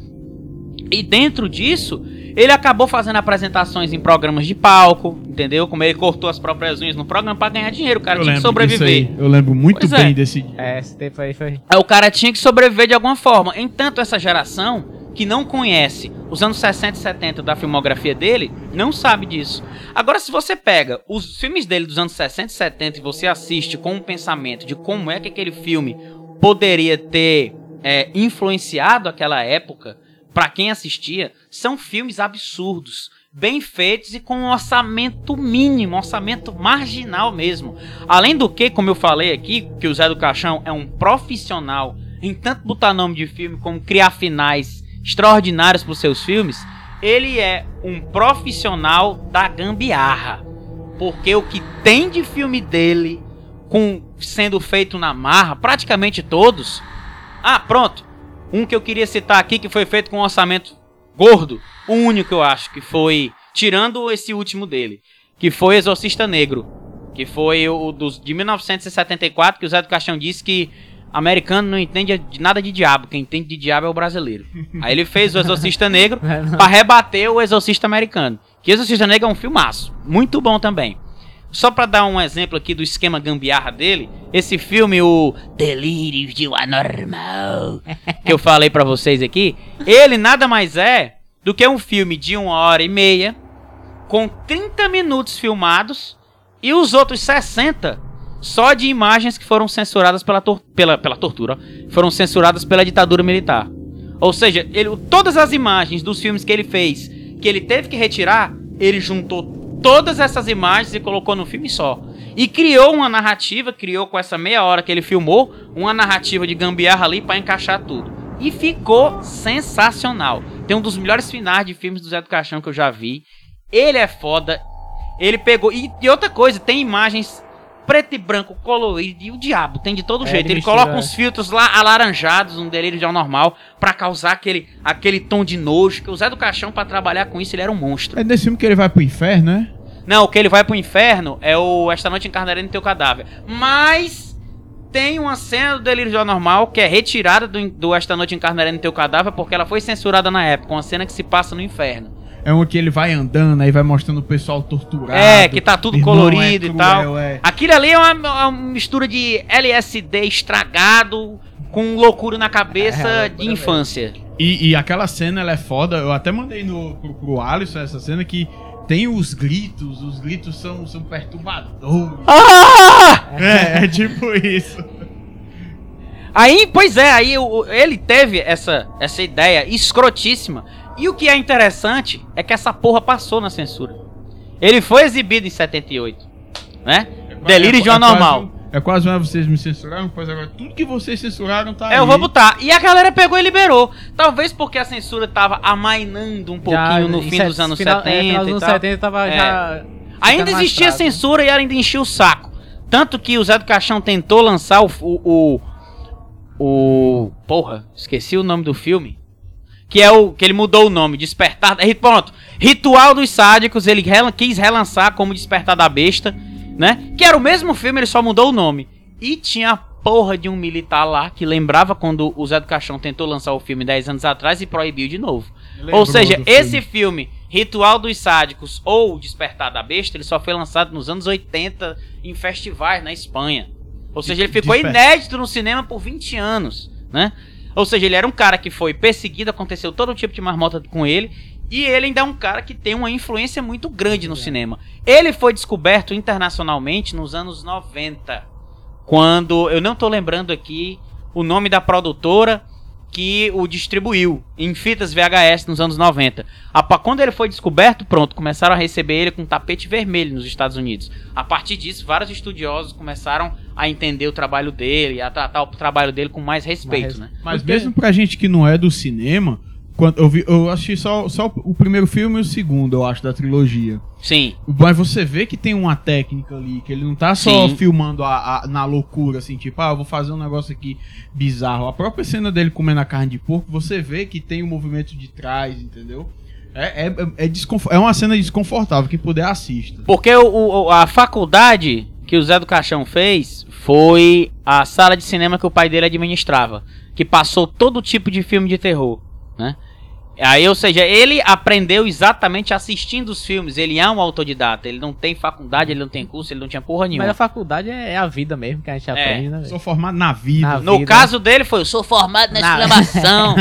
E dentro disso, ele acabou fazendo apresentações em programas de palco, entendeu? Como ele cortou as próprias unhas no programa pra ganhar dinheiro, o cara eu tinha que sobreviver. aí, Eu lembro muito Pois bem é. desse. É, esse tempo aí foi. Aí o cara tinha que sobreviver de alguma forma. Entanto, essa geração que não conhece os anos 60 e 70 da filmografia dele, não sabe disso. Agora, se você pega os filmes dele dos anos 60 e 70 e você assiste com um pensamento de como é que aquele filme poderia ter é, influenciado aquela época, pra quem assistia, são filmes absurdos. Bem feitos e com um orçamento mínimo, um orçamento marginal mesmo. Além do que, como eu falei aqui, que o Zé do Caixão é um profissional em tanto botar nome de filme como criar finais extraordinários para os seus filmes, ele é um profissional da gambiarra. Porque o que tem de filme dele com sendo feito na marra, praticamente todos. Ah, pronto. Um que eu queria citar aqui que foi feito com um orçamento gordo, o único eu acho que foi tirando esse último dele, que foi Exorcista Negro, que foi o dos de 1974, que o Zé do Caixão disse que americano não entende de nada de diabo, quem entende de diabo é o brasileiro. [LAUGHS] Aí ele fez o Exorcista Negro [LAUGHS] para rebater o Exorcista Americano. Que Exorcista Negro é um filmaço, muito bom também. Só para dar um exemplo aqui do esquema gambiarra dele, esse filme, o Delírios de um Anormal, [LAUGHS] que eu falei para vocês aqui, ele nada mais é do que um filme de uma hora e meia, com 30 minutos filmados, e os outros 60 só de imagens que foram censuradas pela, tor pela, pela tortura, foram censuradas pela ditadura militar. Ou seja, ele, todas as imagens dos filmes que ele fez, que ele teve que retirar, ele juntou todas essas imagens e colocou no filme só. E criou uma narrativa, criou com essa meia hora que ele filmou, uma narrativa de gambiarra ali para encaixar tudo. E ficou sensacional. Tem um dos melhores finais de filmes do Zé do Caixão que eu já vi. Ele é foda. Ele pegou. E, e outra coisa, tem imagens preto e branco, colorido, e o diabo, tem de todo É, jeito. ele mistura, coloca é. uns filtros lá alaranjados, um delírio de ao normal, pra causar aquele, aquele tom de nojo. Que o Zé do Caixão, pra trabalhar com isso, ele era um monstro. É nesse filme que ele vai pro inferno, né? Não, o que ele vai pro inferno é o Esta Noite Encarnarei no Teu Cadáver. Mas tem uma cena do Delírio de Normal que é retirada do, do Esta Noite Encarnarei no Teu Cadáver porque ela foi censurada na época. Uma cena que se passa no inferno. É um que ele vai andando, aí vai mostrando o pessoal torturado. É, que tá tudo Irmão, colorido é e tal. cruel, é. Aquilo ali é uma, uma mistura de LSD estragado com loucura na cabeça É, loucura de infância. E, e aquela cena, ela é foda. Eu até mandei no, pro, pro Alisson essa cena que tem os gritos. Os gritos são, são perturbadores. Ah! É, é tipo isso. Aí, pois é, aí ele teve essa, essa ideia escrotíssima. E o que é interessante é que essa porra passou na censura. Ele foi exibido em 78, né? Delírio de uma normal. Quase, é quase um, vocês me censuraram, pois agora tudo que vocês censuraram tá É, eu vou botar. E a galera pegou e liberou. Talvez porque a censura tava amainando um pouquinho no em fim set- dos anos final, 70 é, final dos e anos tal. 70 tava É. já... Ainda existia censura e ela ainda enchia o saco. Tanto que o Zé do Caixão tentou lançar o, o, o. o- Porra, esqueci o nome do filme. Que é o. Que ele mudou o nome, Despertar. é, Pronto. Ritual dos Sádicos, ele quis relançar como Despertar da Besta, né? Que era o mesmo filme, ele só mudou o nome. E tinha a porra de um militar lá que lembrava quando o Zé do Caixão tentou lançar o filme 10 anos atrás e proibiu de novo. Lembrou Ou seja, do esse filme, Ritual dos Sádicos ou Despertar da Besta, ele só foi lançado nos anos 80 em festivais na Espanha. Ou seja, ele ficou Desper- inédito no cinema por 20 anos, né? Ou seja, ele era um cara que foi perseguido, aconteceu todo tipo de marmota com ele, e ele ainda é um cara que tem uma influência muito grande no cinema. Ele foi descoberto internacionalmente nos anos 90, quando eu não tô lembrando aqui o nome da produtora que o distribuiu em fitas VHS nos anos 90. A Quando ele foi descoberto, pronto, começaram a receber ele com tapete vermelho nos Estados Unidos. A partir disso, vários estudiosos começaram a entender o trabalho dele e a tratar o trabalho dele com mais respeito, Mais né? Mas Porque- mesmo pra gente que não é do cinema, quando eu, vi, eu assisti só, só o primeiro filme e o segundo, eu acho, da trilogia. Sim. Mas você vê que tem uma técnica ali, que ele não tá só Sim. filmando a, a- na loucura, assim, tipo, ah, eu vou fazer um negócio aqui bizarro. A própria cena dele comendo a carne de porco, você vê que tem o movimento de trás, entendeu? É, é, é, é uma cena desconfortável, quem puder assista. Porque o, o- a faculdade que o Zé do Caixão fez foi a sala de cinema que o pai dele administrava, que passou todo tipo de filme de terror, né? Aí, ou seja, ele aprendeu exatamente assistindo os filmes. Ele é um autodidata. Ele não tem faculdade, ele não tem curso, ele não tinha porra Mas nenhuma. a faculdade é, é a vida mesmo que a gente aprende, né? velho? Sou formado na vida. Na No vida. caso dele foi, eu sou formado na Na- [LAUGHS] exclamação.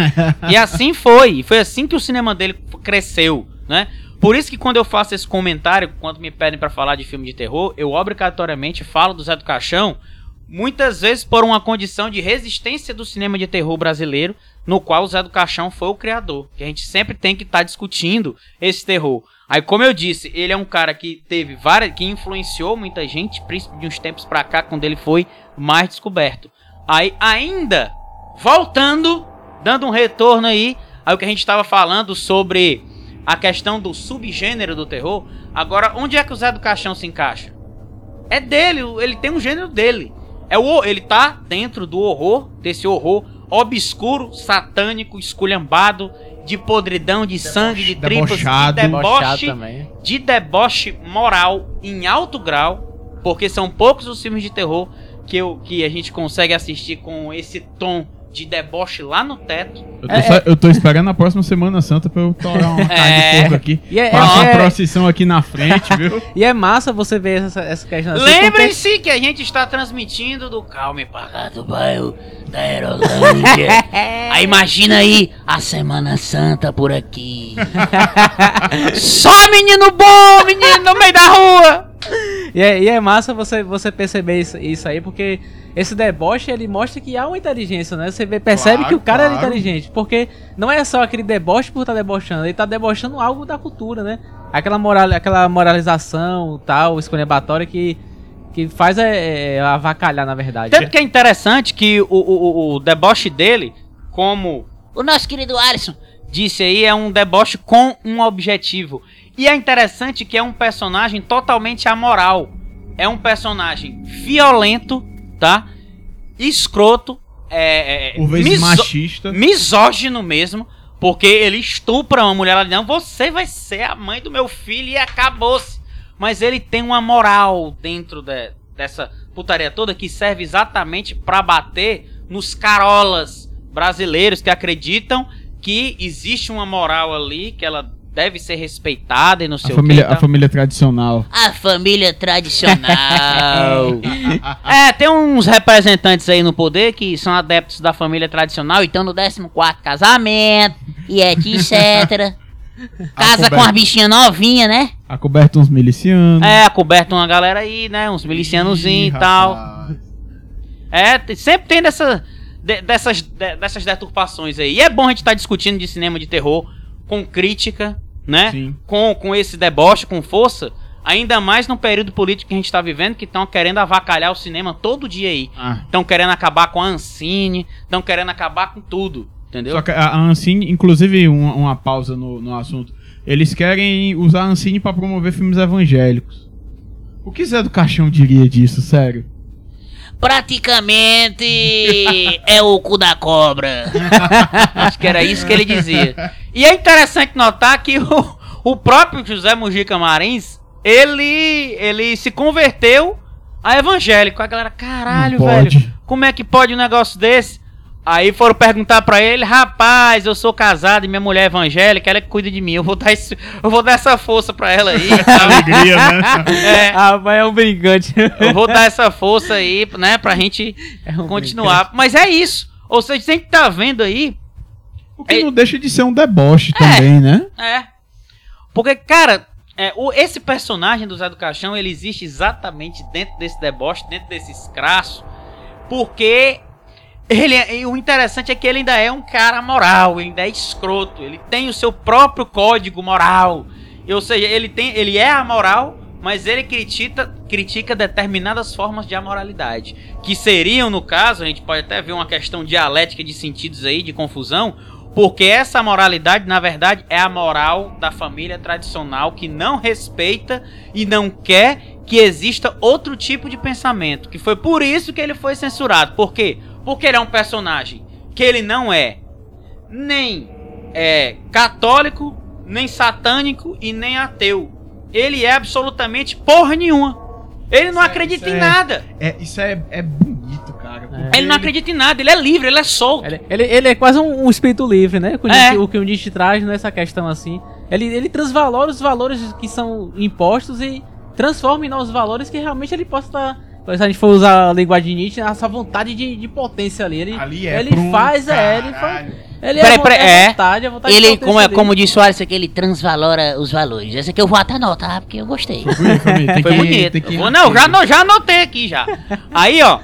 e assim foi. E foi assim que o cinema dele cresceu, né? Por isso que quando eu faço esse comentário, quando me pedem pra falar de filme de terror, eu obrigatoriamente falo do Zé do Caixão, muitas vezes por uma condição de resistência do cinema de terror brasileiro, no qual o Zé do Caixão foi o criador. Que a gente sempre tem que estar discutindo esse terror. Aí, como eu disse, ele é um cara que teve várias. que influenciou muita gente, principalmente de uns tempos pra cá, quando ele foi mais descoberto. Aí, ainda voltando, dando um retorno aí ao que a gente estava falando sobre a questão do subgênero do terror. Agora, onde é que o Zé do Caixão se encaixa? É dele, ele tem um gênero dele. É o, ele tá dentro do horror, desse horror obscuro, satânico, esculhambado, de podridão, de sangue, de tripas, de deboche, também. de deboche moral em alto grau, porque são poucos os filmes de terror que, eu, que a gente consegue assistir com esse tom de deboche lá no teto. Eu tô, só- eu tô esperando a próxima Semana Santa pra eu torar uma [LAUGHS] carne É. de porco aqui. E é- Passar uma é- procissão aqui na frente, viu? [LAUGHS] E é massa você ver essa, essa questão assim. Lembrem-se que a gente está transmitindo do Calme Pagar do bairro da Aerolândia. [LAUGHS] aí imagina aí a Semana Santa por aqui. Só menino bom, menino no meio da rua! E é, e é massa você, você perceber isso, isso aí, porque esse deboche ele mostra que há uma inteligência, né? Você vê- percebe Claro, que o cara é claro. inteligente, porque não é só aquele deboche por estar debochando, ele tá debochando algo da cultura, né? Aquela, moral, aquela moralização, tal, escolhebatória que, que faz é, é, avacalhar, na verdade. Tanto que é interessante que o, o, o- o deboche dele, como o nosso querido Alisson. disse aí, é um deboche com um objetivo. E é interessante que é um personagem totalmente amoral. É um personagem violento, tá? Escroto, é, é, Por vezes miso- machista. misógino mesmo, porque ele estupra uma mulher, ela diz, não, você vai ser a mãe do meu filho e acabou-se. Mas ele tem uma moral dentro de- dessa putaria toda que serve exatamente pra bater nos carolas brasileiros que acreditam que existe uma moral ali, que ela deve ser respeitada e não A sei família, o que. a família tradicional. A família tradicional. [LAUGHS] [LAUGHS] É, tem uns representantes aí no poder que são adeptos da família tradicional e então no 14 casamento e etc. [LAUGHS] Casa com as bichinhas novinhas, né? Acoberto uns milicianos. É, coberto uma galera aí, né? Uns milicianozinhos e tal. rapaz. É, sempre tem dessa, de- dessas, de- dessas deturpações aí. E é bom a gente estar discutindo de cinema de terror com crítica, né? Sim. Com, com esse deboche, com força. Ainda mais no período político que a gente tá vivendo, que estão querendo avacalhar o cinema todo dia aí. Ah, Estão querendo acabar com a Ancine, estão querendo acabar com tudo, entendeu? Só que a Ancine, inclusive, uma, uma pausa no, no assunto. Eles querem usar a Ancine pra promover filmes evangélicos. O que Zé do Caixão diria disso, sério? Praticamente [LAUGHS] é o cu da cobra. [LAUGHS] Acho que era isso que ele dizia. E é interessante notar que o, o próprio José Mujica Marins, ele, ele se converteu a evangélico. A galera, caralho, Não pode. velho, como é que pode um negócio desse? Aí foram perguntar pra ele, rapaz, eu sou casado e minha mulher é evangélica, ela que cuida de mim, eu vou dar, esse, eu vou dar essa força pra ela aí. [LAUGHS] Alegria, né? [LAUGHS] É, Ah, mas é um brincante. eu vou dar essa força aí, né, pra gente É um continuar. Mas é isso. Ou seja, tem que tá vendo aí O que não deixa de ser um deboche também, né? É. Porque, cara, é, o- esse personagem do Zé do Caixão, ele existe exatamente dentro desse deboche, dentro desse escraço, porque ele é- o interessante é que ele ainda é um cara moral, ainda é escroto, ele tem o seu próprio código moral. Ou seja, ele tem, ele é amoral, mas ele critica, critica determinadas formas de amoralidade, que seriam no caso, a gente pode até ver uma questão dialética de sentidos aí, de confusão, porque essa moralidade, na verdade, é a moral da família tradicional que não respeita e não quer que exista outro tipo de pensamento. Que foi por isso que ele foi censurado. Por quê? Porque ele é um personagem que ele não é nem é, católico, nem satânico e nem ateu. Ele é absolutamente porra nenhuma. Ele não Isso é- acredita isso em é- nada. É, isso é, é bonito, cara. porque Ele não acredita em nada. Ele é livre, ele é solto. Ele, ele, ele é quase um, um espírito livre, né? O que o É. Nietzsche- o que o Nietzsche traz nessa questão assim. Ele, ele transvalora os valores que são impostos e transforma em novos valores que realmente ele possa estar. Se a gente for usar a linguagem de Nietzsche, essa vontade de, de potência ali. Ele, Ali é ele faz, é, ele faz. Ele Peraí, é, a vo- peraí, é é. vontade, é vontade de Ele, potência como, é, como disse o Alisson, que ele transvalora os valores. Essa aqui eu vou até anotar, porque eu gostei. Foi, bonito. tem que- não, já, já anotei aqui já. Aí, ó.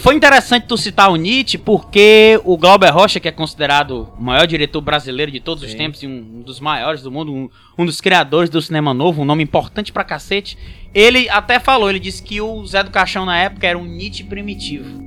Foi interessante tu citar o Nietzsche, porque o Glauber Rocha, que é considerado o maior diretor brasileiro de todos os Sim. tempos e um, um dos maiores do mundo, um, um dos criadores do cinema novo, um nome importante pra cacete, ele até falou, ele disse que o Zé do Caixão na época era um Nietzsche primitivo.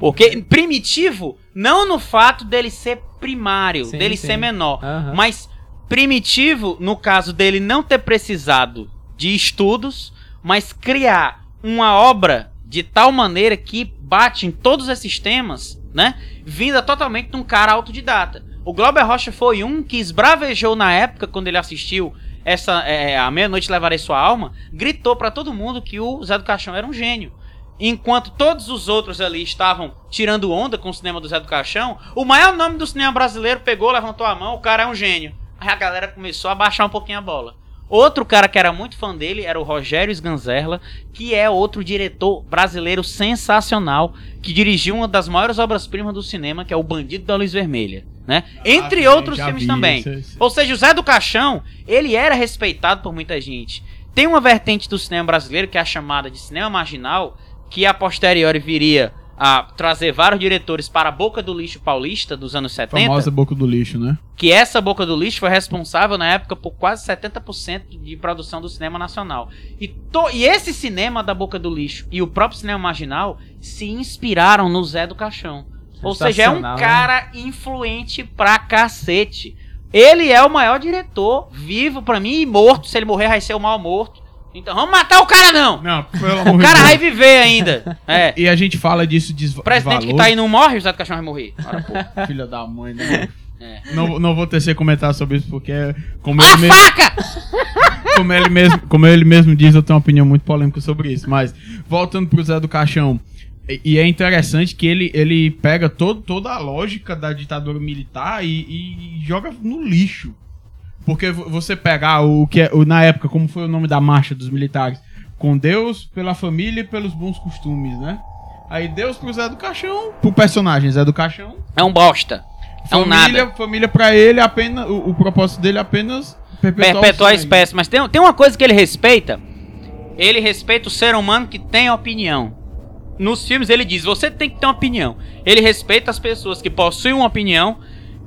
Porque primitivo, não no fato dele ser primário, Sim, dele sim. ser menor, Aham. mas primitivo no caso dele não ter precisado de estudos, mas criar uma obra de tal maneira que bate em todos esses temas, né? Vinda totalmente de um cara autodidata. O Glauber Rocha foi um que esbravejou na época quando ele assistiu essa é, a meia-noite levarei sua alma, gritou pra todo mundo que o Zé do Caixão era um gênio. Enquanto todos os outros ali estavam tirando onda com o cinema do Zé do Caixão, o maior nome do cinema brasileiro pegou, levantou a mão, o cara é um gênio. Aí a galera começou a baixar um pouquinho a bola. Outro cara que era muito fã dele era o Rogério Sganzerla, que é outro diretor brasileiro sensacional, que dirigiu uma das maiores obras-primas do cinema, que é O Bandido da Luz Vermelha. Né? Entre Ah, outros filmes vi, também. Ou seja, o Zé do Caixão, ele era respeitado por muita gente. Tem uma vertente do cinema brasileiro que é a chamada de cinema marginal, que a posteriori viria a trazer vários diretores para a boca do lixo paulista dos anos 70 Famosa boca do lixo, né? que essa boca do lixo foi responsável na época por quase 70% de produção do cinema nacional. E, to- e esse cinema da boca do lixo e o próprio cinema marginal se inspiraram no Zé do Caixão. Ou seja, é um né? cara influente pra cacete. Ele é o maior diretor vivo pra mim e morto. Se ele morrer, vai ser o mal morto. Então vamos matar o cara não! Não, pelo amor O cara vai viver ainda. [LAUGHS] É. E a gente fala disso de O presidente que tá aí não morre, o Zé do Caixão vai morrer. Ora, pô. [LAUGHS] Filha da mãe, né? É. Não, não vou tecer comentar sobre isso porque, como A ele, mesmo, faca! [LAUGHS] como, ele mesmo, como ele mesmo diz, eu tenho uma opinião muito polêmica sobre isso. Mas, voltando pro Zé do Caixão, e, e é interessante que ele, ele pega todo, toda a lógica da ditadura militar e, e joga no lixo. Porque vo- você pegar o que é, o, na época, como foi o nome da marcha dos militares? Com Deus, pela família e pelos bons costumes, né? Aí Deus pro Zé do Caixão, pro personagem Zé do Caixão, É um bosta. É um família, nada. família pra ele apenas o, o propósito dele é apenas perpetuar, perpetuar a espécie. Mas tem, tem uma coisa que ele respeita. Ele respeita o ser humano que tem opinião. Nos filmes ele diz: você tem que ter uma opinião. Ele respeita as pessoas que possuem uma opinião.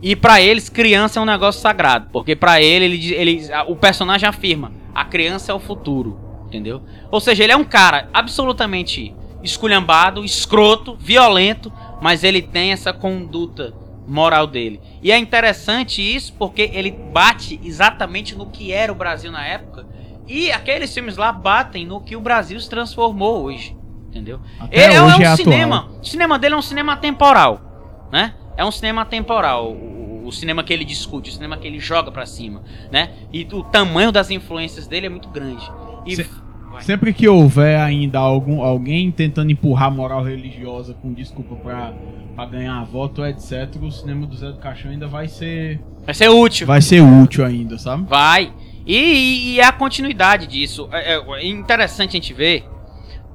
E pra eles, criança é um negócio sagrado. Porque pra ele, ele, ele, o personagem afirma: a criança é o futuro. Entendeu? Ou seja, ele é um cara absolutamente esculhambado, escroto, violento. Mas ele tem essa conduta moral dele. E é interessante isso porque ele bate exatamente no que era o Brasil na época. E aqueles filmes lá batem no que o Brasil se transformou hoje. Entendeu? Até Ele é, hoje um é atual. cinema. O cinema dele é um cinema temporal, né? É um cinema temporal. O, o cinema que ele discute, o cinema que ele joga pra cima, né? E o tamanho das influências dele é muito grande. E Se- Sempre que houver ainda algum, alguém tentando empurrar moral religiosa com desculpa pra, pra ganhar voto, etc., o cinema do Zé do Caixão ainda vai ser. vai ser útil. Vai ser útil ainda, sabe? Vai. E, e- e é a continuidade disso. É, é- é interessante a gente ver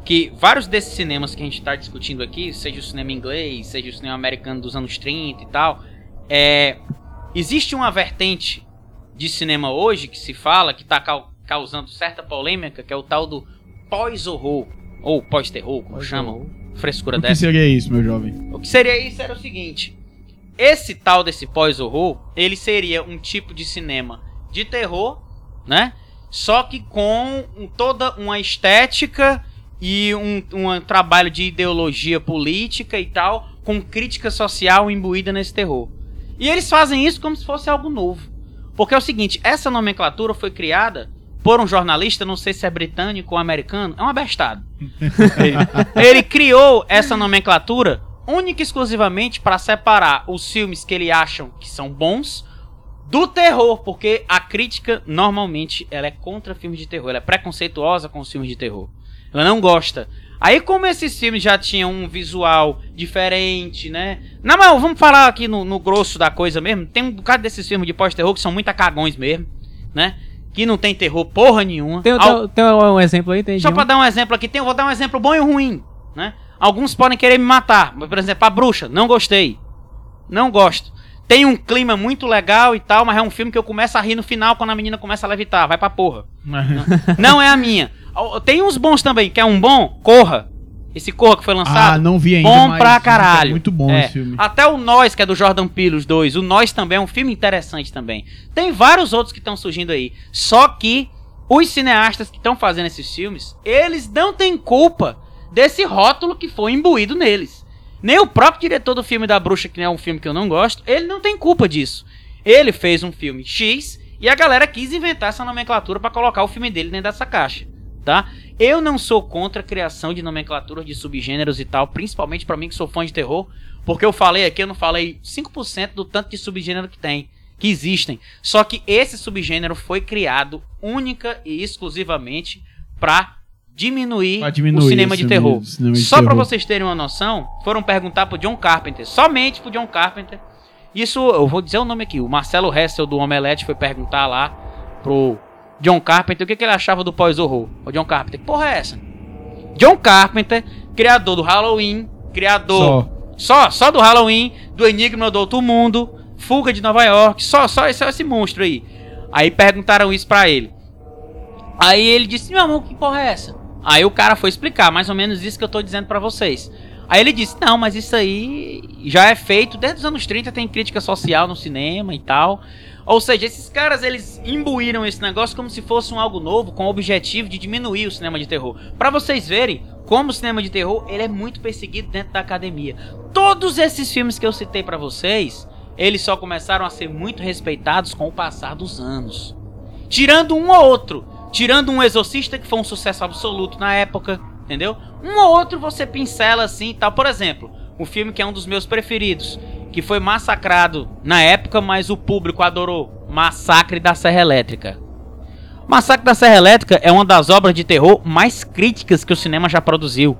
que vários desses cinemas que a gente está discutindo aqui, seja o cinema inglês, seja o cinema americano dos anos 30 e tal, é, existe uma vertente de cinema hoje que se fala, que está causando certa polêmica, que é o tal do pós-horror, ou pós-terror, como chamam, frescura O que dessa. seria isso, meu jovem? O que seria isso era o seguinte: esse tal desse pós-horror, ele seria um tipo de cinema de terror, né? Só que com toda uma estética e um, um trabalho de ideologia política e tal, com crítica social imbuída nesse terror. E eles fazem isso como se fosse algo novo. Porque é o seguinte, essa nomenclatura foi criada por um jornalista, não sei se é britânico ou americano, é um abestado. [LAUGHS] Ele criou essa nomenclatura única e exclusivamente para separar os filmes que ele acham que são bons do terror, porque a crítica normalmente ela é contra filmes de terror, ela é preconceituosa com os filmes de terror. Ela não gosta. Aí como esses filmes já tinham um visual diferente, né? Não, mas vamos falar aqui no, no grosso da coisa mesmo. Tem um bocado desses filmes de pós-terror que são muito cagões mesmo, né? Que não tem terror porra nenhuma. Tem, Al- tem, tem um exemplo aí? Tem só um? pra dar um exemplo aqui, tem, eu vou dar um exemplo bom e ruim, né? Alguns podem querer me matar, mas, por exemplo, a bruxa, não gostei. Não gosto. Tem um clima muito legal e tal, mas é um filme que eu começo a rir no final quando a menina começa a levitar, vai pra porra. [LAUGHS] Não é a minha. Tem uns bons também, quer um bom? Corra. Esse Corra que foi lançado. ah, não vi ainda. Bom mas pra que é caralho. muito bom É. esse filme. Até o Nós, que é do Jordan Peele, os dois. O Nós também é um filme interessante também. Tem vários outros que estão surgindo aí. Só que os cineastas que estão fazendo esses filmes, eles não têm culpa desse rótulo que foi imbuído neles. Nem o próprio diretor do filme da bruxa, que é um filme que eu não gosto, ele não tem culpa disso. Ele fez um filme X e a galera quis inventar essa nomenclatura pra colocar o filme dele dentro dessa caixa, tá? Eu não sou contra a criação de nomenclaturas de subgêneros e tal, principalmente pra mim que sou fã de terror, porque eu falei aqui, eu não falei 5% do tanto de subgênero que tem, que existem. Só que esse subgênero foi criado única e exclusivamente pra diminuir, diminuir o cinema de terror. cinema de Só pra terror. vocês terem uma noção, foram perguntar pro John Carpenter, somente pro John Carpenter. Isso, eu vou dizer o nome aqui, o Marcelo Hessel do Omelete foi perguntar lá pro John Carpenter o que, que ele achava do pós-horror. O John Carpenter, que porra é essa? John Carpenter, criador do Halloween, criador Só. só, só do Halloween, do Enigma do Outro Mundo, Fuga de Nova York, só, só esse, esse monstro aí. Aí perguntaram isso pra ele. Aí ele disse, meu amor, que porra é essa? Aí o cara foi explicar, mais ou menos isso que eu tô dizendo pra vocês. Aí ele disse, não, mas isso aí já é feito, desde os anos 30 tem crítica social no cinema e tal. Ou seja, esses caras, eles imbuíram esse negócio como se fosse um algo novo, com o objetivo de diminuir o cinema de terror. Pra vocês verem como o cinema de terror, ele é muito perseguido dentro da academia. Todos esses filmes que eu citei pra vocês, eles só começaram a ser muito respeitados com o passar dos anos. Tirando um ou outro. Tirando um Exorcista, que foi um sucesso absoluto na época, entendeu? Um ou outro você pincela assim tal. Por exemplo, um filme que é um dos meus preferidos, que foi massacrado na época, mas o público adorou. Massacre da Serra Elétrica. Massacre da Serra Elétrica é uma das obras de terror mais críticas que o cinema já produziu.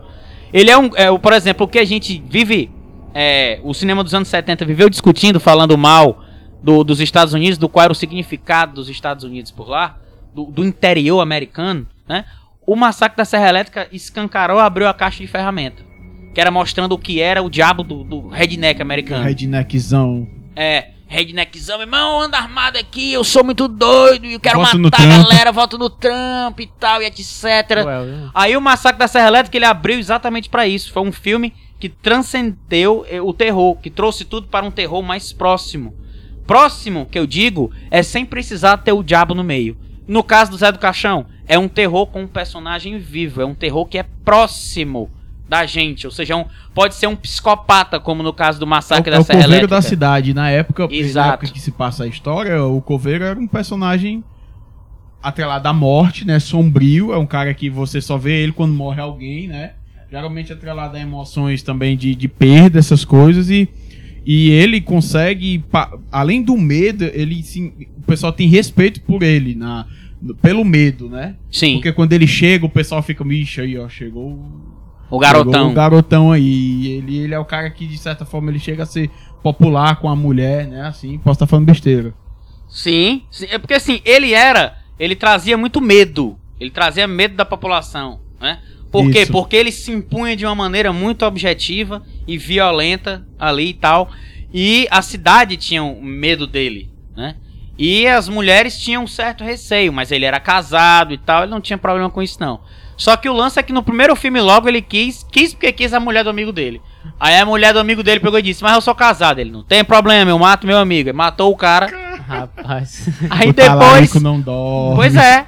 Ele é um, é, por exemplo, o que a gente vive, é, o cinema dos anos 70 viveu discutindo, falando mal do- dos Estados Unidos, do qual era o significado dos Estados Unidos por lá, do, do interior americano, né? O massacre da Serra Elétrica escancarou, abriu a caixa de ferramenta, que era mostrando o que era o diabo do, do redneck americano. Redneckzão. É, redneckzão, irmão, anda armado aqui, eu sou muito doido, eu quero Voto matar a Trump. galera, voto no Trump e tal, e etc. Well, Aí o Massacre da Serra Elétrica ele abriu exatamente pra isso. Foi um filme que transcendeu eh, o terror, que trouxe tudo para um terror mais próximo. Próximo, que eu digo, é sem precisar ter o diabo no meio. No caso do Zé do Caixão, é um terror com um personagem vivo, é um terror que é próximo da gente, ou seja, é um- pode ser um psicopata, como no caso do É Massacre o, é da o Serra coveiro Elétrica. da cidade. Na época, na época que se passa a história, o coveiro era um personagem atrelado à morte, né? Sombrio. É um cara que você só vê ele quando morre alguém, né? Geralmente atrelado a emoções também de, de perda, essas coisas. E, e ele consegue, além do medo, ele sim, o pessoal tem respeito por ele, na, pelo medo, né? Sim, Porque quando ele chega, o pessoal fica, bicho, aí, ó, chegou o garotão. O garotão aí. Ele, ele é o cara que, de certa forma, ele chega a ser popular com a mulher, né? Assim, posso estar falando besteira. Sim, sim, é porque assim, ele era, ele trazia muito medo, ele trazia medo da população, né? Por quê? Isso. Porque ele se impunha de uma maneira muito objetiva e violenta ali e tal, e a cidade tinha um medo dele, né? E as mulheres tinham um certo receio, mas ele era casado e tal, ele não tinha problema com isso não. Só que o lance é que no primeiro filme logo ele quis, quis porque quis a mulher do amigo dele. Aí a mulher do amigo dele pegou e disse: Mas eu sou casado. Ele não tem problema, eu mato meu amigo. Ele matou o cara. Rapaz. Aí o depois. não dorme. Pois é.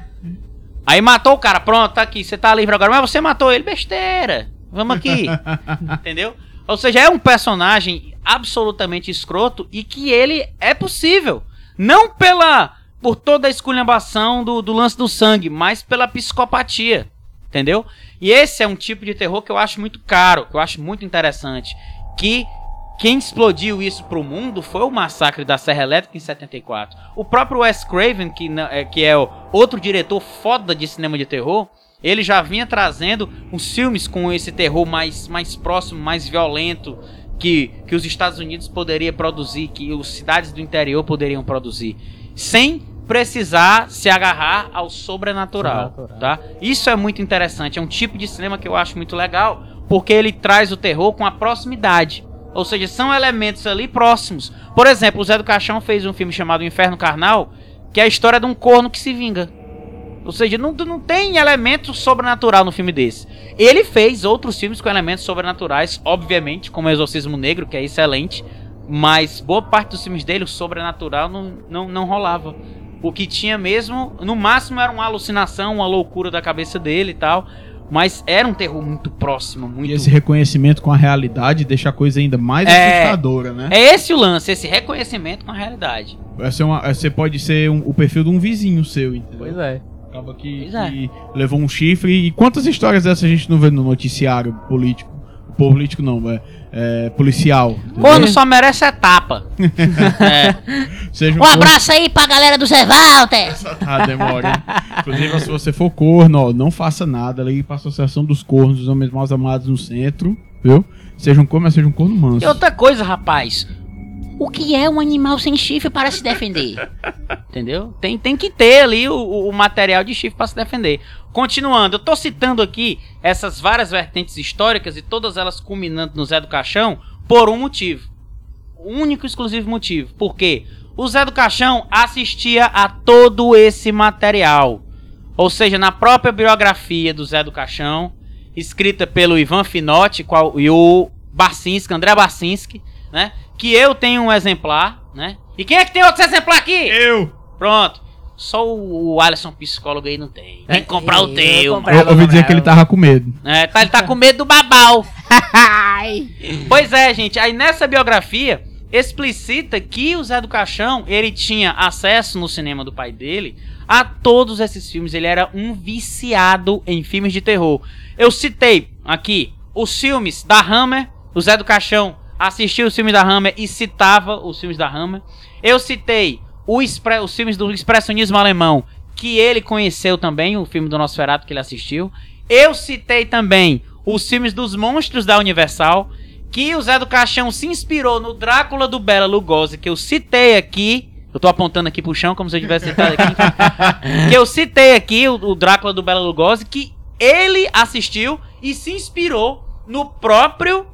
Aí matou o cara, pronto, tá aqui, você tá livre agora. Mas você matou ele, besteira. Vamos aqui. [LAUGHS] Entendeu? Ou seja, é um personagem absolutamente escroto e que ele é possível. Não pela. por toda a esculhambação do, do lance do sangue, mas pela psicopatia. Entendeu? E esse é um tipo de terror que eu acho muito caro, que eu acho muito interessante. Que quem explodiu isso pro mundo foi o massacre da Serra Elétrica em 74. O próprio Wes Craven, que, é- que é outro diretor foda de cinema de terror, ele já vinha trazendo uns filmes com esse terror mais, mais próximo, mais violento, que, que os Estados Unidos poderiam produzir, que as cidades do interior poderiam produzir. Sem precisar se agarrar ao sobrenatural, Sobrenatural. tá? Isso é muito interessante, é um tipo de cinema que eu acho muito legal, porque ele traz o terror com a proximidade. Ou seja, são elementos ali próximos. Por exemplo, o Zé do Caixão fez um filme chamado Inferno Carnal, que é a história de um corno que se vinga. Ou seja, não, não tem elemento sobrenatural no filme desse. Ele fez outros filmes com elementos sobrenaturais, obviamente, como Exorcismo Negro, que é excelente, mas boa parte dos filmes dele, o sobrenatural não, não, não rolava. O que tinha mesmo, no máximo, era uma alucinação, uma loucura da cabeça dele e tal. Mas era um terror muito próximo, muito. E esse reconhecimento com a realidade deixa a coisa ainda mais É. assustadora, né? É esse o lance, esse reconhecimento com a realidade. Ser uma- Você pode ser um- o perfil de um vizinho seu, entendeu? Pois é. Acaba que, Pois é. que levou um chifre. E quantas histórias dessas a gente não vê no noticiário político? Político não, é, é policial. entendeu? Quando só merece é tapa. [LAUGHS] é. Seja Um abraço aí pra galera do Zé Walter. Ah, demora. Inclusive, se você for corno, ó, não faça nada. Ligue pra Associação dos Cornos, dos Homens Maus Amados no centro, viu? Seja um corno, mas seja um corno manso. E outra coisa, rapaz. O que é um animal sem chifre para se defender? [LAUGHS] Entendeu? Tem, tem que ter ali o, o- material de chifre para se defender. Continuando, eu tô citando aqui essas várias vertentes históricas e todas elas culminando no Zé do Caixão por um motivo. O único e exclusivo motivo. Por quê? O Zé do Caixão assistia a todo esse material. Ou seja, na própria biografia do Zé do Caixão, escrita pelo Ivan Finotti qual, e o Barcinski, André Barcinski, né? Que eu tenho um exemplar, né? E quem é que tem outro exemplar aqui? Eu! Pronto. Só o o Alisson psicólogo aí não tem. Tem que comprar o eu teu. comprar. Eu ouvi dizer que ele tava com medo. É, tá, ele tá com medo do babau. pois é, gente. Aí nessa biografia explicita que o Zé do Caixão, ele tinha acesso no cinema do pai dele a todos esses filmes. Ele era um viciado em filmes de terror. Eu citei aqui os filmes da Hammer. O Zé do Caixão assistia os filmes da Hammer e citava os filmes da Hammer. Eu citei expre- os filmes do expressionismo alemão que ele conheceu também, o filme do Nosferatu que ele assistiu. Eu citei também os filmes dos monstros da Universal, que o Zé do Caixão se inspirou no Drácula do Bela Lugosi, que eu citei aqui. Eu tô apontando aqui pro chão, como se eu tivesse citado aqui. [LAUGHS] que eu citei aqui, o, o Drácula do Bela Lugosi, que ele assistiu e se inspirou no próprio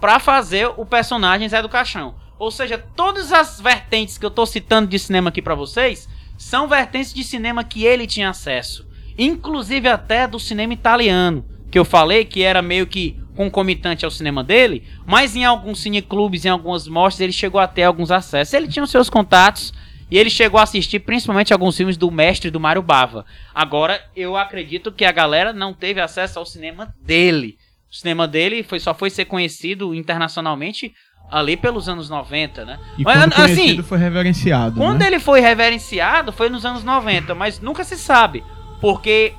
pra fazer o personagem Zé do Caixão. Ou seja, todas as vertentes que eu tô citando de cinema aqui pra vocês são vertentes de cinema que ele tinha acesso. Inclusive até do cinema italiano, que eu falei que era meio que concomitante ao cinema dele, mas em alguns cineclubes, em algumas mostras, ele chegou a ter alguns acessos. Ele tinha os seus contatos e ele chegou a assistir principalmente alguns filmes do mestre do Mário Bava. Agora, eu acredito que a galera não teve acesso ao cinema dele. O cinema dele foi, só foi ser conhecido internacionalmente ali pelos anos 90, né? E Mas, quando assim, foi reverenciado, quando né? ele foi reverenciado foi nos anos 90, mas nunca se sabe. Porque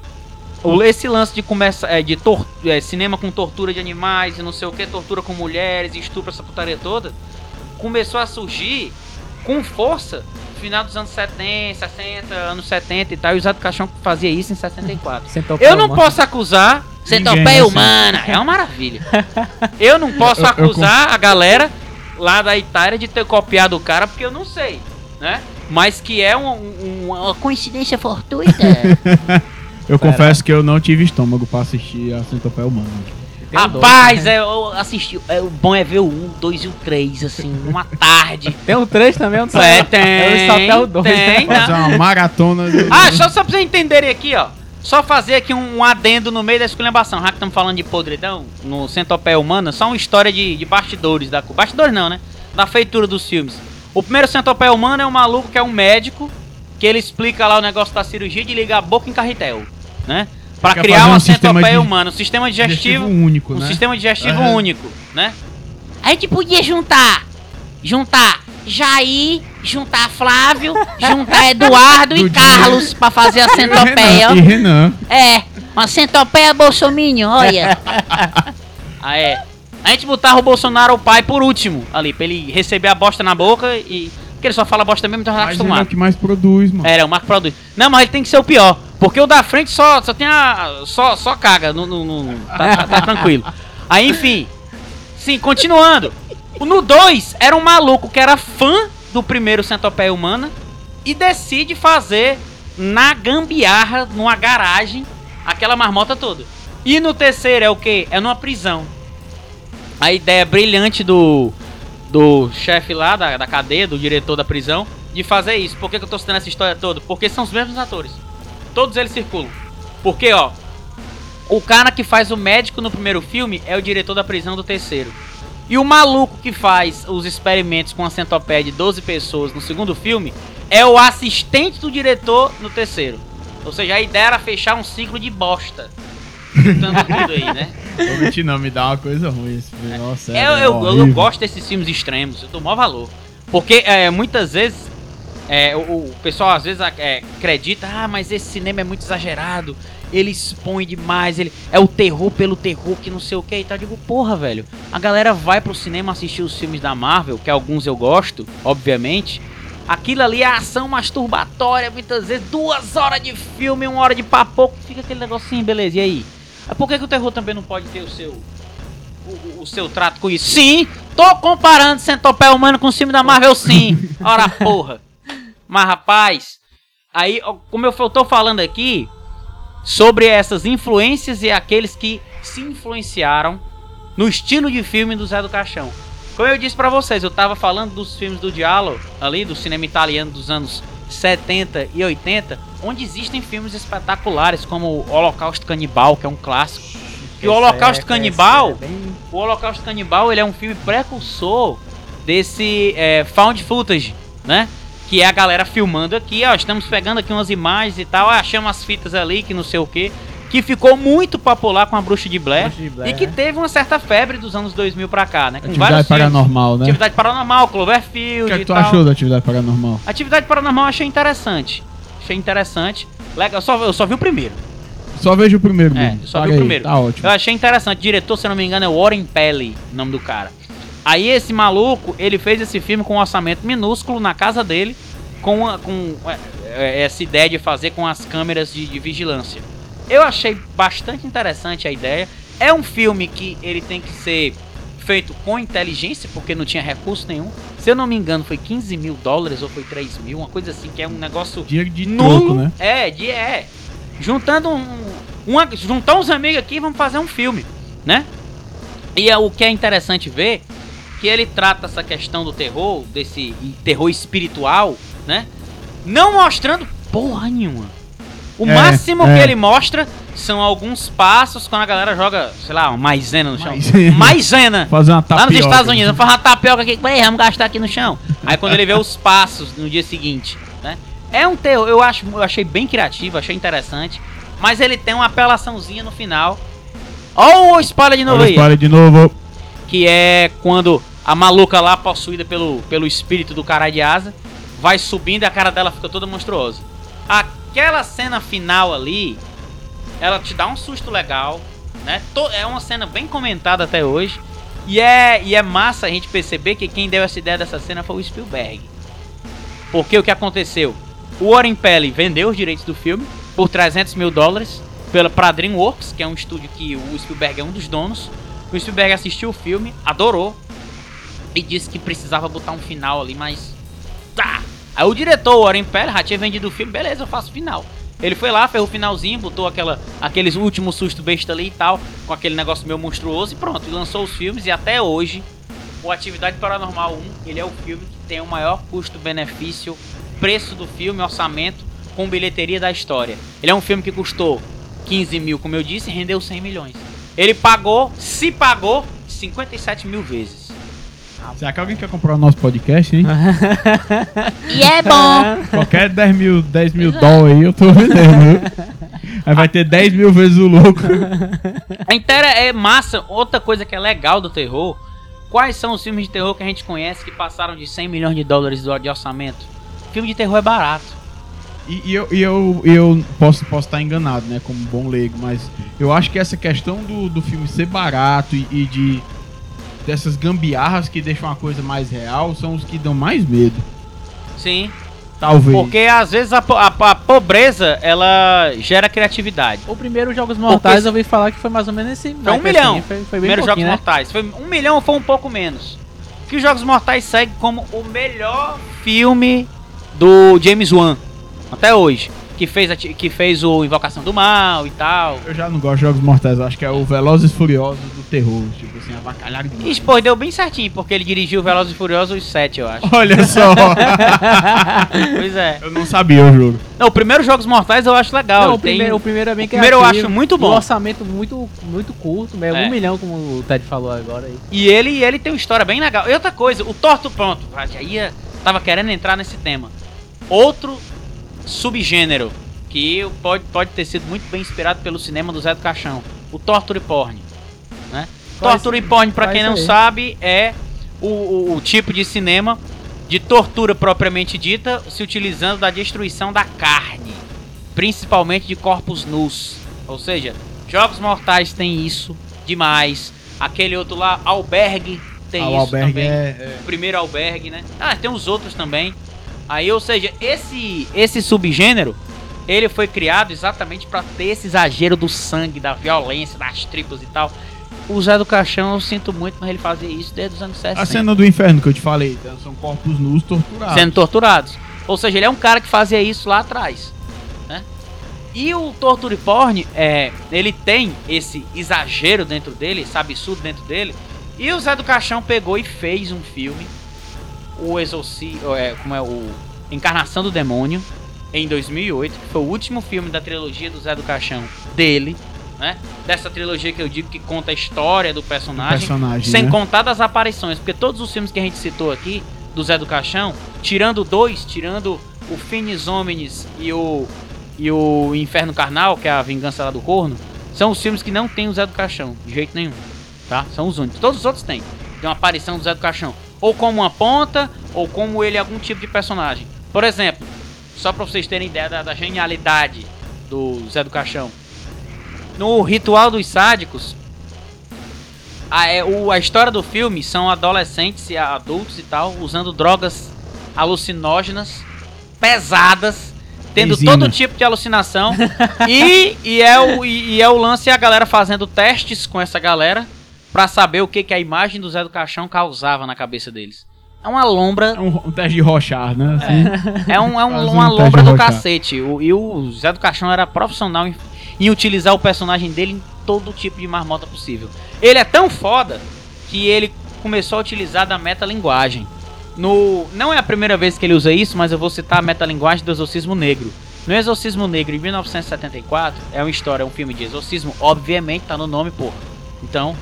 o- esse lance de começa, é, de tor- é, cinema com tortura de animais e não sei o que, tortura com mulheres, estupro, essa putaria toda, começou a surgir com força no final dos anos 70, 60, anos 70 e tal. E o Zé do Caixão fazia isso em 64. Sentou Eu não posso acusar Centopeia assim. humana. é uma maravilha. [LAUGHS] Eu não posso Eu- eu acusar a galera lá da Itália de ter copiado o cara, porque eu não sei, né? Mas que é um, um- uma Coincidência fortuita. [LAUGHS] Eu confesso que eu não tive estômago pra assistir a Centopeia Humana. Tem um dois, Rapaz, né? é, eu assisti. É, o bom é ver o 1, o 2 e o 3, assim, uma tarde. [LAUGHS] Tem o 3 também, um É, tem. É o Chapéu 2. tem, Fazer não. uma maratona de... Ah, só, só pra vocês entenderem aqui, ó. Só fazer aqui um, um adendo no meio da esculhambação. Já que estamos falando de podridão, no Centopeia Humana, só uma história de, de bastidores da. Bastidores não, né? Da feitura dos filmes. O primeiro Centopeia Humana é um maluco que é um médico, que ele explica lá o negócio da cirurgia de ligar a boca em carretel, né? Pra Quer criar uma um centopeia humana, um sistema digestivo, único, um né? sistema digestivo Aham. único, né? A gente podia juntar. Juntar Jair, juntar Flávio, juntar Eduardo e Do. Carlos pra fazer a centopeia. Renan, e Renan. É, uma centopeia bolsominho, olha. [LAUGHS] Ah, é. A gente botava o Bolsonaro, o pai, por último, ali, pra ele receber a bosta na boca e. Porque ele só fala bosta mesmo, então já tá ele é o acostumado. que mais produz, mano. É, é, o Marco produz. Não, mas ele tem que ser o pior. Porque o da frente só, só tem a. Só, só caga. No, no- no- tá, tá- tá tranquilo. Aí, enfim. Sim, continuando. O No 2 era um maluco que era fã do primeiro Centopeia Humana e decide fazer na gambiarra, numa garagem, aquela marmota toda. E no terceiro é o que? É numa prisão. A ideia brilhante do, do chefe lá da, da cadeia, do diretor da prisão, de fazer isso. Por que, que eu tô citando essa história toda? Porque são os mesmos atores. Todos eles circulam. Porque, ó, o cara que faz o médico no primeiro filme é o diretor da prisão do terceiro. E o maluco que faz os experimentos com a centopeia de 12 pessoas no segundo filme é o assistente do diretor no terceiro. Ou seja, a ideia era fechar um ciclo de bosta. juntando [LAUGHS] tudo aí, né? Vou mentir não, me dá uma coisa ruim esse filme. Nossa, Eu, é eu, eu horrível. gosto desses filmes extremos, eu dou maior valor. Porque é, muitas vezes é, o, o pessoal às vezes é, acredita, ah, mas esse cinema é muito exagerado, ele expõe demais, ele é o terror pelo terror, que não sei o que e tal. Eu digo, porra, velho, a galera vai pro cinema assistir os filmes da Marvel, que alguns eu gosto, obviamente. Aquilo ali é ação masturbatória, muitas vezes, duas horas de filme, uma hora de papo, fica aquele negocinho, beleza, e aí? Por que, que o terror também não pode ter o seu o, o- seu trato com isso. Sim, tô comparando Centopé Humano com o filme da Marvel, sim. Ora, porra. Mas, rapaz, aí, como eu tô falando aqui, sobre essas influências e aqueles que se influenciaram no estilo de filme do Zé do Caixão. Como eu disse pra vocês, eu tava falando dos filmes do Diallo, ali, do cinema italiano dos anos 70 e 80, onde existem filmes espetaculares, como o Holocausto Canibal, que é um clássico. E o Holocausto Canibal, o Holocausto Canibal, ele é um filme precursor desse é, found footage, né? Que é a galera filmando aqui, ó, estamos pegando aqui umas imagens e tal, ah, achamos as fitas ali, que não sei o que, que ficou muito popular com a Bruxa de Blair, Bruxa de Blair, e que é. teve uma certa febre dos anos 2000 pra cá, né? Com Atividade vários filmes. paranormal, né? Atividade Paranormal, Cloverfield O que é que tu tal. achou da atividade paranormal? Atividade Paranormal eu achei interessante. Achei interessante. Legal, eu só, eu só vi o primeiro. Só vejo o primeiro É, mesmo. eu só vi o aí, primeiro. Tá ótimo. Eu achei interessante. O diretor, se eu não me engano, é Warren Pelly, o nome do cara. Aí esse maluco, ele fez esse filme com um orçamento minúsculo na casa dele, com, com é, é, essa ideia de fazer com as câmeras de, de vigilância. Eu achei bastante interessante a ideia. É um filme que ele tem que ser feito com inteligência, porque não tinha recurso nenhum. Se eu não me engano, foi 15 mil dólares ou foi 3 mil, uma coisa assim, que é um negócio Dinheiro de nulo. troco, né? É, de, é. Juntando um, uma, juntar uns amigos aqui vamos fazer um filme, né? E é, o que é interessante ver que ele trata essa questão do terror, desse terror espiritual, né? Não mostrando porra nenhuma. O É, máximo é. que ele mostra são alguns passos quando a galera joga, sei lá, uma maisena no chão. Maisena. Maisena. Fazer uma Lá tapioca. nos Estados Unidos, fazer uma tapioca aqui, "Ei, vamos gastar aqui no chão. Aí quando ele vê os passos no dia seguinte, né? É um terror, eu acho, eu achei bem criativo, achei interessante, mas ele tem uma apelaçãozinha no final. Ó o spoiler de novo Olha aí, palha de novo. Que é quando a maluca lá possuída pelo, pelo espírito do caralho de asa vai subindo e a cara dela fica toda monstruosa. Aquela cena final ali, ela te dá um susto legal, né? É uma cena bem comentada até hoje. E é, e é massa a gente perceber que quem deu essa ideia dessa cena foi o Spielberg. Porque o que aconteceu? O Warren Pelly vendeu os direitos do filme por 300 mil dólares pela, pra DreamWorks, que é um estúdio que o Spielberg é um dos donos. O Spielberg assistiu o filme, adorou e disse que precisava botar um final ali, mas tá. Aí o diretor, Warren Pelly, já tinha vendido o filme, beleza, eu faço final. Ele foi lá, fez o finalzinho, botou aquela, aqueles últimos susto besta ali e tal, com aquele negócio meio monstruoso e pronto, e lançou os filmes e até hoje o Atividade Paranormal 1, ele é o filme que tem o maior custo-benefício, preço do filme, orçamento, com bilheteria da história. Ele é um filme que custou 15 mil, como eu disse, e rendeu 100 milhões. Ele pagou, se pagou, 57 mil vezes. Será que alguém quer comprar o nosso podcast, hein? [LAUGHS] E é bom. Qualquer 10 mil, 10 mil dólares aí eu tô vendendo. Aí vai ter 10 mil vezes o louco. A inteira é massa. Outra coisa que é legal do terror. Quais são os filmes de terror que a gente conhece que passaram de 100 milhões de dólares de orçamento? Filme de terror é barato. E, e eu, e eu, eu posso estar posso estar enganado, né? Como bom leigo, mas eu acho que essa questão do, do filme ser barato e, e de dessas gambiarras que deixam a coisa mais real são os que dão mais medo. Sim. Talvez. Porque às vezes a, a- a pobreza ela gera criatividade. O primeiro Jogos Mortais Porque- eu ouvi falar que foi mais ou menos esse. Foi um milhão. Foi, foi bem Primeiro Jogos né? Mortais. Foi um milhão ou foi um pouco menos. Que os Jogos Mortais segue como o melhor filme do James Wan até hoje. Que fez, a que fez o Invocação do Mal e tal. Eu já não gosto de jogos mortais, eu acho que é o Velozes e Furiosos do terror. Tipo assim, avacalhado demais. Isso, pô, deu bem certinho, porque ele dirigiu Velozes e Furiosos 7, eu acho. Olha só, [LAUGHS] pois é. eu não sabia o jogo. Não, o primeiro Jogos Mortais eu acho legal. Não, o tem- primeiro, o primeiro é bem o primeiro eu acho muito bom. Um orçamento muito, muito curto, é, É. um milhão, como o Ted falou agora aí. E ele, ele tem uma história bem legal. E outra coisa, o Torto Pronto, já ia, tava querendo entrar nesse tema. Outro subgênero que pode, pode ter sido muito bem inspirado pelo cinema do Zé do Caixão. o torture porn, né? É torture porn, é quem não aí? sabe, é o, o- o tipo de cinema de tortura propriamente dita, se utilizando da destruição da carne, principalmente de corpos nus. Ou seja, Jogos Mortais tem isso demais. Aquele outro lá, Albergue, tem Ah, o isso albergue também. é, O primeiro albergue, né? Ah, tem os outros também. Aí, ou seja, esse esse subgênero, ele foi criado exatamente pra ter esse exagero do sangue, da violência, das tripas e tal. O Zé do Caixão, eu sinto muito, mas ele fazia isso desde os anos 60. A cena do inferno que eu te falei, então, são corpos nus torturados. sendo torturados. Ou seja, ele é um cara que fazia isso lá atrás, né? E o torture porn, é, ele tem esse exagero dentro dele, esse absurdo dentro dele. E o Zé do Caixão pegou e fez um filme, o Exorci, é, como é o Encarnação do Demônio, em 2008, que foi o último filme da trilogia do Zé do Caixão dele, né? Dessa trilogia que eu digo que conta a história do personagem, personagem, sem né? contar das aparições, porque todos os filmes que a gente citou aqui, do Zé do Caixão, tirando dois, tirando o Finis Homines e o, e o Inferno Carnal, que é a Vingança lá do Corno, são os filmes que não tem o Zé do Caixão, de jeito nenhum, tá? São os únicos. Todos os outros têm. Tem uma aparição do Zé do Caixão, ou como uma ponta, ou como ele é algum tipo de personagem. Por exemplo, só pra vocês terem ideia da, da genialidade do Zé do Caixão. No Ritual dos Sádicos, a, é, o- a história do filme são adolescentes e adultos e tal, usando drogas alucinógenas, pesadas, tendo todo tipo de alucinação. [LAUGHS] e, e, é o, e, e é o lance a galera fazendo testes com essa galera pra saber o que, que a imagem do Zé do Caixão causava na cabeça deles. É uma lombra É um, um teste de rochar, né? Assim. [LAUGHS] é, um, é um- Faz um uma lombra do rochar. cacete. O, e o Zé do Caixão era profissional em, em utilizar o personagem dele em todo tipo de marmota possível. Ele é tão foda que ele começou a utilizar da metalinguagem. No, não é a primeira vez que ele usa isso, mas eu vou citar a metalinguagem do Exorcismo Negro. No Exorcismo Negro, em 1974, é uma história, é um filme de exorcismo, obviamente tá no nome, porra. Então,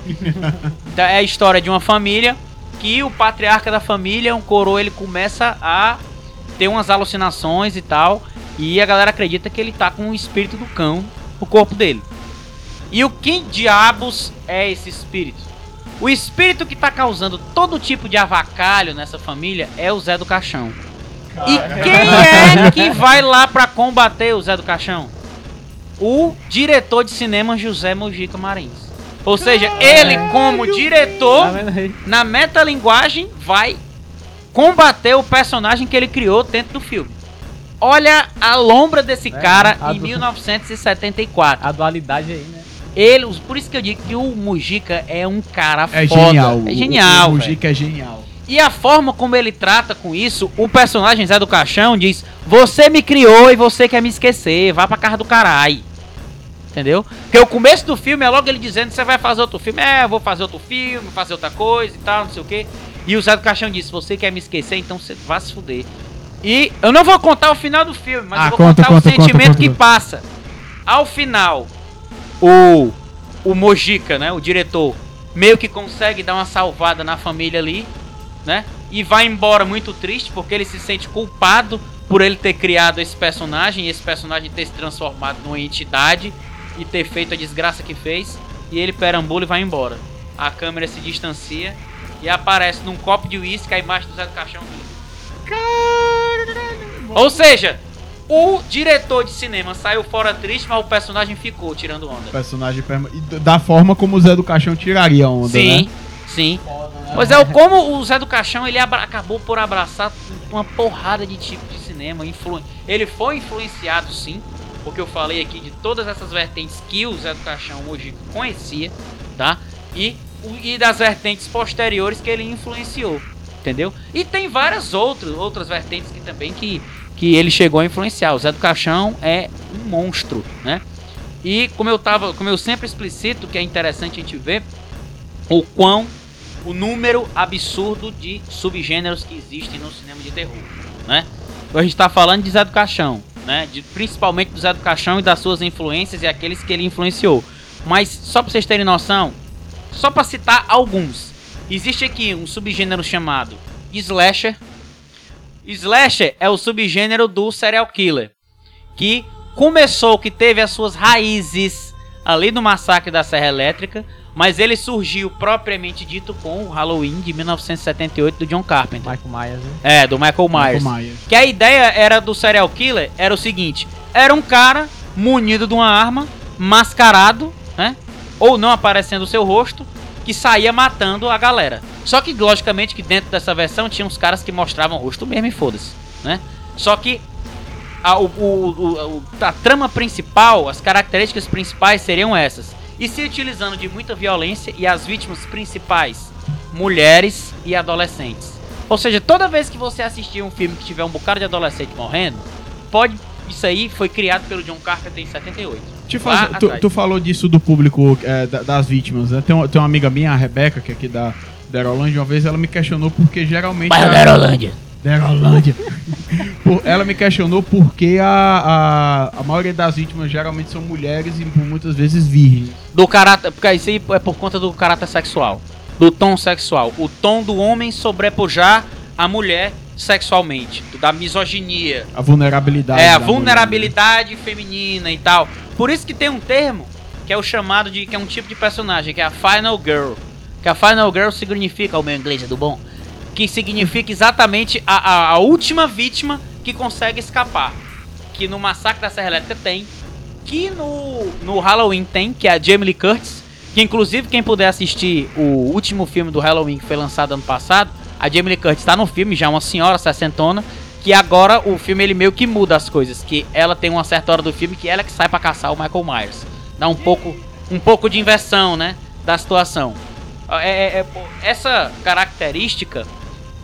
então, é a história de uma família que o patriarca da família, um coroa, ele começa a ter umas alucinações e tal, e a galera acredita que ele tá com o espírito do cão no corpo dele. E o que diabos é esse espírito? O espírito que tá causando todo tipo de avacalho nessa família é o Zé do Caixão. E quem é que vai lá pra combater o Zé do Caixão? O diretor de cinema José Mojica Marins. Ou seja, ele como diretor Tá na metalinguagem, vai combater o personagem que ele criou dentro do filme. Olha a lombra desse É, cara em do- 1974. A dualidade aí, né? Ele, por isso que eu digo que o Mujica é um cara É foda. genial. É genial. O, o velho. Mujica é genial. E a forma como ele trata com isso, o personagem Zé do Caixão diz: Você me criou e você quer me esquecer, vá pra casa do caralho. Entendeu? Porque o começo do filme é logo ele dizendo: Você vai fazer outro filme? É, eu vou fazer outro filme, fazer outra coisa e tal, não sei o que. E o Zé do Caixão disse: Você quer me esquecer, então você vá se fuder. E eu não vou contar o final do filme, mas Ah, eu vou conta, contar conta, o sentimento conta, conta, que passa. Ao final, o, o Mojica, né, o diretor, meio que consegue dar uma salvada na família ali, né? E vai embora muito triste porque ele se sente culpado por ele ter criado esse personagem, e esse personagem ter se transformado numa entidade e ter feito a desgraça que fez. E ele perambula e vai embora. A câmera se distancia e aparece num copo de uísque a imagem do Zé do Caixão. Ou seja, o diretor de cinema saiu fora triste, mas o personagem ficou tirando O onda. personagem perma- e da forma como o Zé do Caixão tiraria a onda, Sim, né? sim. Pois é, o- como o Zé do Caixão ele abra- acabou por abraçar uma porrada de tipo de cinema. Influ... Ele foi influenciado sim, porque eu falei aqui de todas essas vertentes que o Zé do Caixão hoje conhecia, tá? E, e das vertentes posteriores que ele influenciou, entendeu? E tem várias outras, outras vertentes que também que, que ele chegou a influenciar. O Zé do Caixão é um monstro, né? E como eu tava, como eu sempre explicito, que é interessante a gente ver o quão o número absurdo de subgêneros que existem no cinema de terror, né? A gente está falando de Zé do Caixão, né? De, principalmente do Zé do Caixão e das suas influências e aqueles que ele influenciou. Mas só para vocês terem noção, só para citar alguns, existe aqui um subgênero chamado slasher. Slasher é o subgênero do serial killer, que começou, que teve as suas raízes ali no massacre da Serra Elétrica, mas ele surgiu propriamente dito com o Halloween de 1978 do John Carpenter. Michael Myers, né? É, do Michael Myers. Michael Myers. Que a ideia era do serial killer era o seguinte: era um cara munido de uma arma, mascarado, né? Ou não aparecendo o seu rosto, que saía matando a galera. Só que, logicamente, que dentro dessa versão tinha uns caras que mostravam o rosto mesmo e foda-se, né? Só que a, o, o- a trama principal, as características principais seriam essas. E se utilizando de muita violência e as vítimas principais, mulheres e adolescentes. Ou seja, toda vez que você assistir um filme que tiver um bocado de adolescente morrendo, pode. Isso aí foi criado pelo John Carpenter em 78. Te Lá faz- tu, tu falou disso do público é, da- das vítimas, né? Tem, uma- tem uma amiga minha, a Rebeca, que é aqui da, da Aerolândia, uma vez ela me questionou porque geralmente. Bairro a- da Aerolândia. Por- ela me questionou porque a, a, a maioria das vítimas geralmente são mulheres e por muitas vezes virgens. Do caráter. Porque isso aí é por conta do caráter sexual. Do tom sexual. O tom do homem sobrepujar a mulher sexualmente. Da misoginia. A vulnerabilidade. É, a da mulher, vulnerabilidade feminina e tal. Por isso que tem um termo que é o chamado de. que é um tipo de personagem, que é a Final Girl. Que a Final Girl significa, o meu inglês é do bom, que significa exatamente a, a, a última vítima que consegue escapar. Que no Massacre da Serra Elétrica tem. Que no, no Halloween tem, que é a Jamie Lee Curtis. Que inclusive quem puder assistir o último filme do Halloween que foi lançado ano passado, a Jamie Lee Curtis está no filme, já uma senhora sessentona, que agora o filme ele meio que muda as coisas, que ela tem uma certa hora do filme que ela é que sai pra caçar o Michael Myers. Dá um pouco um pouco de inversão, né, da situação. É, é- é- essa característica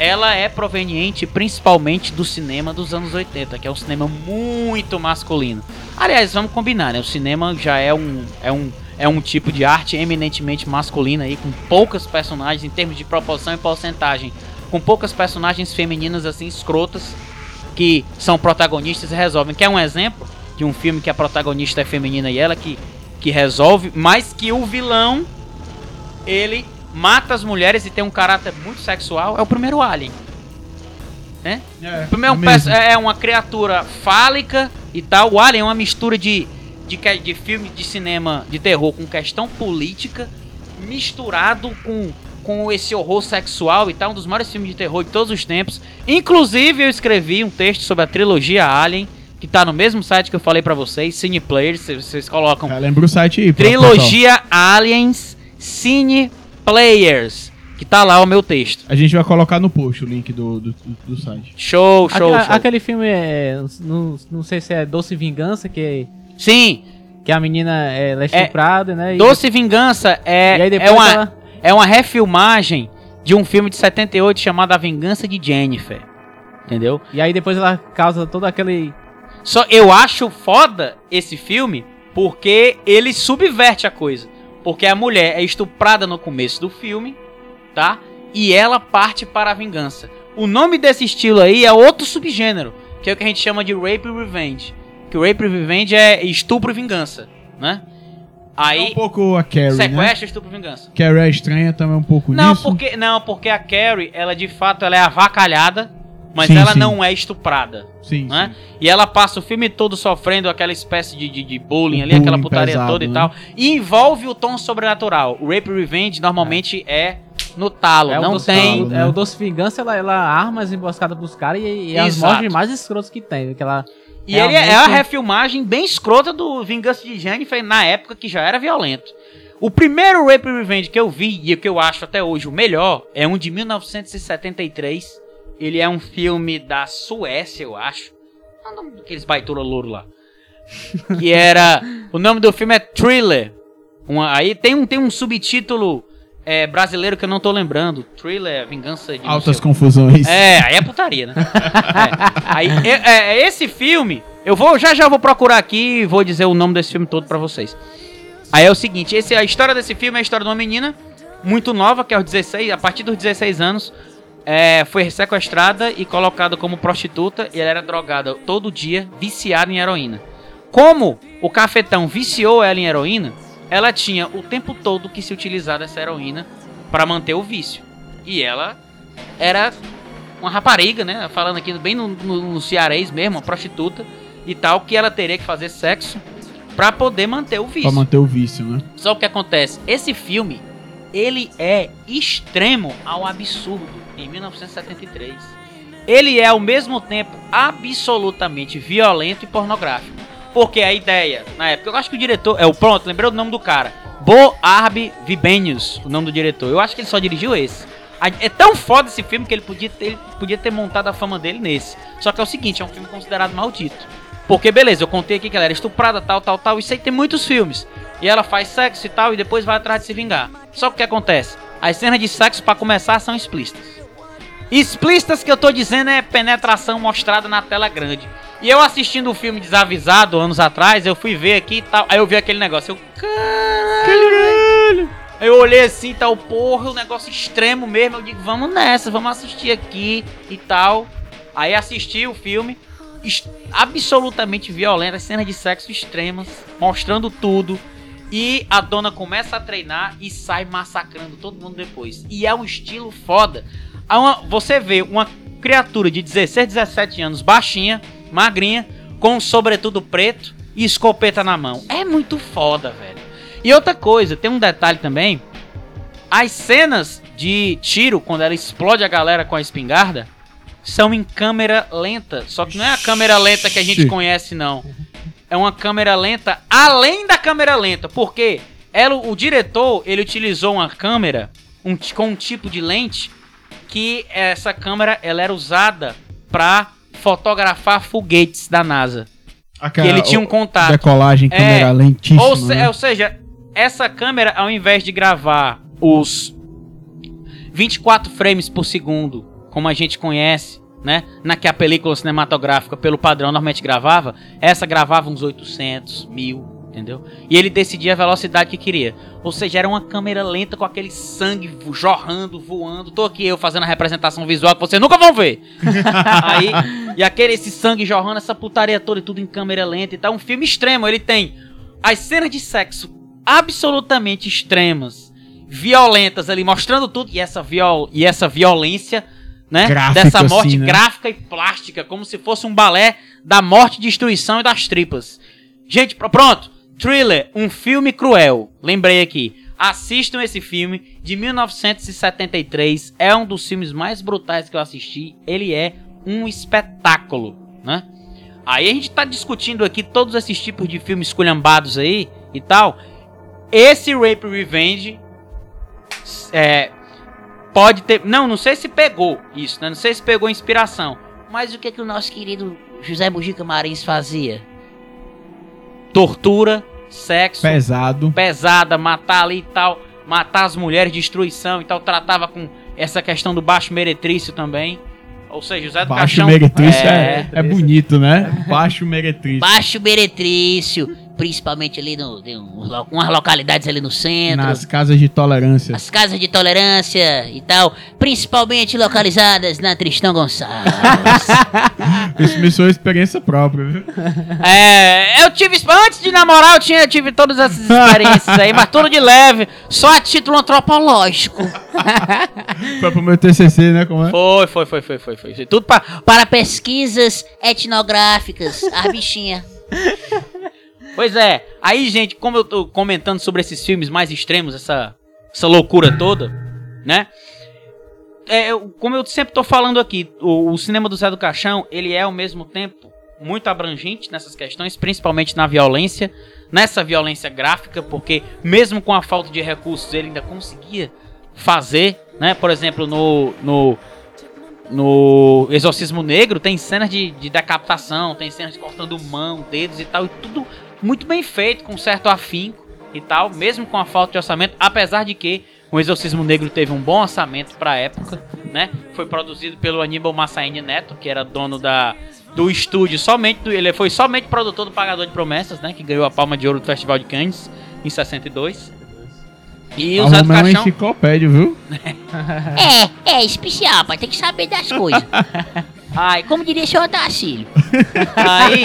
ela é proveniente principalmente do cinema dos anos 80, que é um cinema muito masculino. Aliás, vamos combinar, né? O cinema já é um, é um, é um tipo de arte eminentemente masculina aí, com poucas personagens em termos de proporção e porcentagem, com poucas personagens femininas assim escrotas que são protagonistas e resolvem. Quer um exemplo de um filme que a protagonista é feminina e ela que, que resolve, mas que o vilão ele mata as mulheres e tem um caráter muito sexual, é o primeiro Alien. É, O primeiro é, um mesmo. perso- é uma criatura fálica e tal. O Alien é uma mistura de, de, de filme de cinema de terror com questão política, misturado com, com esse horror sexual e tal. Um dos maiores filmes de terror de todos os tempos. Inclusive, eu escrevi um texto sobre a trilogia Alien, que tá no mesmo site que eu falei pra vocês, Cine Players. Vocês colocam É, lembra o site aí, Trilogia Aliens Cine Players. Que tá lá o meu texto. A gente vai colocar no post o link do, do, do site. Show, show, Aque- show. Aquele filme é. Não, não sei se é Doce Vingança, que, Sim, que a menina é, ela é estuprada, né? e- Doce Vingança é, E aí depois é, uma, ela- é uma refilmagem de um filme de 78 chamado A Vingança de Jennifer. Entendeu? E aí depois ela causa todo aquele. Só eu acho foda esse filme porque ele subverte a coisa. Porque a mulher é estuprada no começo do filme, tá? E ela parte para a vingança. O nome desse estilo aí é outro subgênero, que é o que a gente chama de rape revenge. Que o rape revenge é estupro e vingança, né? É um Aí pouco a Carrie, né? sequestro, estupro e vingança. Carrie é estranha também um pouco Não, nisso. porque não, porque a Carrie, ela de fato ela é avacalhada, mas Sim, ela sim. não é estuprada. Sim, né? sim. E ela passa o filme todo sofrendo aquela espécie de, de, de bullying O ali, aquela bullying putaria pesado, toda e né? tal. E envolve o tom sobrenatural. O Rape Revenge normalmente é, no talo, É o não doce, tem. É né? o Doce Vingança, ela, ela arma as emboscadas pros caras e, e as mortes mais escrotas que tem. Que ela, E ele é a realmente- refilmagem bem escrota do Vingança de Jennifer na época que já era violento. O primeiro Rape Revenge que eu vi e que eu acho até hoje o melhor é um de 1973. Ele é um filme da Suécia, eu acho. É o nome daqueles baitola louro lá. que era. O nome do filme é Thriller. Uma- aí tem um, tem um subtítulo é, brasileiro que eu não tô lembrando. Thriller, Vingança de. Altas confusões. é, aí é putaria, né? É. Aí, é, é, esse filme, eu vou já já vou procurar aqui e vou dizer o nome desse filme todo pra vocês. Aí é o seguinte, esse, a história desse filme é a história de uma menina muito nova, que aos 16, a partir dos 16 anos, é, foi sequestrada e colocada como prostituta e ela era drogada todo dia, viciada em heroína. Como o cafetão viciou ela em heroína, ela tinha o tempo todo que se utilizar dessa heroína para manter o vício. E ela era uma rapariga, né? Falando aqui bem no, no, no cearês mesmo, uma prostituta e tal, que ela teria que fazer sexo pra poder manter o vício. Pra manter o vício, né? Só o que acontece? Esse filme, ele é extremo ao absurdo em 1973. Ele é ao mesmo tempo absolutamente violento e pornográfico. Porque a ideia, na época, eu acho que o diretor. É o pronto, lembrei o nome do cara. Bo Arb Vibenius, o nome do diretor. Eu acho que ele só dirigiu esse. É tão foda esse filme que ele podia, ter, ele podia ter montado a fama dele nesse. Só que é o seguinte, é um filme considerado maldito. Porque, beleza, eu contei aqui que ela era estuprada, tal, tal, tal. Isso aí tem muitos filmes. E ela faz sexo e tal, e depois vai atrás de se vingar. Só que o que acontece? As cenas de sexo, pra começar, são explícitas. Explícitas que eu tô dizendo é penetração mostrada na tela grande. E eu assistindo o filme desavisado anos atrás, eu fui ver aqui e tal. Aí eu vi aquele negócio. Eu, caralho! Aí eu olhei assim e tal, porra, um negócio extremo mesmo. Eu digo, vamos nessa, vamos assistir aqui e tal. Aí assisti o filme. Absolutamente violento, as cenas de sexo extremas, mostrando tudo. E a dona começa a treinar e sai massacrando todo mundo depois. E é um estilo foda. Uma- você vê uma criatura de 16, 17 anos, baixinha, magrinha, com um sobretudo preto e escopeta na mão. É muito foda, velho. E outra coisa, tem um detalhe também. As cenas de tiro, quando ela explode a galera com a espingarda, são em câmera lenta. Só que não é a câmera lenta que a gente conhece, não. É uma câmera lenta além da câmera lenta. Porque ela, o diretor, ele utilizou uma câmera um, com um tipo de lente que essa câmera ela era usada pra fotografar foguetes da NASA. Aquela, Que ele tinha um contato. Decolagem, câmera É, lentíssima. Ou, se- né? ou seja, essa câmera, ao invés de gravar os 24 frames por segundo, como a gente conhece, né? Na que a película cinematográfica, pelo padrão, normalmente gravava, essa gravava uns 800, 1000, entendeu? E ele decidia a velocidade que queria. Ou seja, era uma câmera lenta com aquele sangue jorrando, voando. Tô aqui eu fazendo a representação visual que vocês nunca vão ver. [LAUGHS] Aí, e aquele esse sangue jorrando, essa putaria toda e tudo em câmera lenta e tal. Um filme extremo. Ele tem as cenas de sexo absolutamente extremas, violentas ali, mostrando tudo. E essa, viol, e essa violência, né? Gráfica, dessa morte assim, né? gráfica e plástica, como se fosse um balé da morte, destruição e das tripas. Gente, pr- pronto. Thriller, um filme cruel. Lembrei aqui. Assistam esse filme de 1973. É um dos filmes mais brutais que eu assisti. Ele é um espetáculo, né? Aí a gente tá discutindo aqui todos esses tipos de filmes esculhambados aí e tal. Esse Rape Revenge é, pode ter. Não, não sei se pegou isso, né? Não sei se pegou inspiração. Mas o que, que o nosso querido José Mujica Marins fazia? Tortura, sexo, Pesado. pesada, matar ali e tal, matar as mulheres, destruição e tal. Tratava com essa questão do baixo meretrício também. Ou seja, José do Baixo Caixão. meretrício é, é, é bonito, né? Baixo meretrício. Baixo Meretrício, principalmente ali no, tem uns lo- umas localidades ali no centro. Nas casas de tolerância. As casas de tolerância e tal, principalmente localizadas na Tristão Gonçalves. [LAUGHS] Isso me soa experiência própria, viu? [LAUGHS] É, eu tive. Antes de namorar, eu tinha, tive todas essas experiências aí, mas tudo de leve, só a título antropológico. [LAUGHS] Foi pro meu TCC, né? Como é? Foi, foi, foi, foi, foi, foi. Tudo pra. para pesquisas etnográficas, as bichinhas. Pois é. Aí, gente, como eu tô comentando sobre esses filmes mais extremos, essa, essa loucura toda, né? É, como eu sempre tô falando aqui, o, o cinema do Zé do Caixão, ele é ao mesmo tempo muito abrangente nessas questões, principalmente na violência, nessa violência gráfica, porque mesmo com a falta de recursos, ele ainda conseguia fazer, né? Por exemplo, no, no, no Exorcismo Negro tem cenas de, de decapitação, tem cenas de cortando mão, dedos e tal, e tudo muito bem feito, com certo afinco e tal, mesmo com a falta de orçamento, apesar de que o Exorcismo Negro teve um bom orçamento pra época, né? Foi produzido pelo Aníbal Massaini Neto, que era dono da do estúdio somente do, ele foi somente produtor do Pagador de Promessas, né, que ganhou a Palma de Ouro do Festival de Cannes em 62. E o Zé do uma Caixão enciclopédia, viu? [LAUGHS] É, é especial, pai, tem que saber das coisas. [LAUGHS] Ai, como diria o senhor Otacílio. Aí,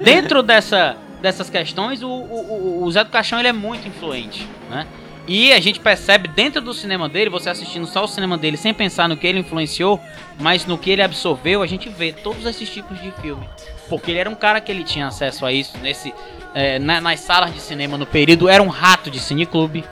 dentro dessa, dessas questões, o, o, o- o Zé do Caixão ele é muito influente, né? E a gente percebe dentro do cinema dele, você assistindo só o cinema dele, sem pensar no que ele influenciou, mas no que ele absorveu, a gente vê todos esses tipos de filme. Porque ele era um cara que ele tinha acesso a isso, nesse é, na- nas salas de cinema no período, era um rato de cineclube,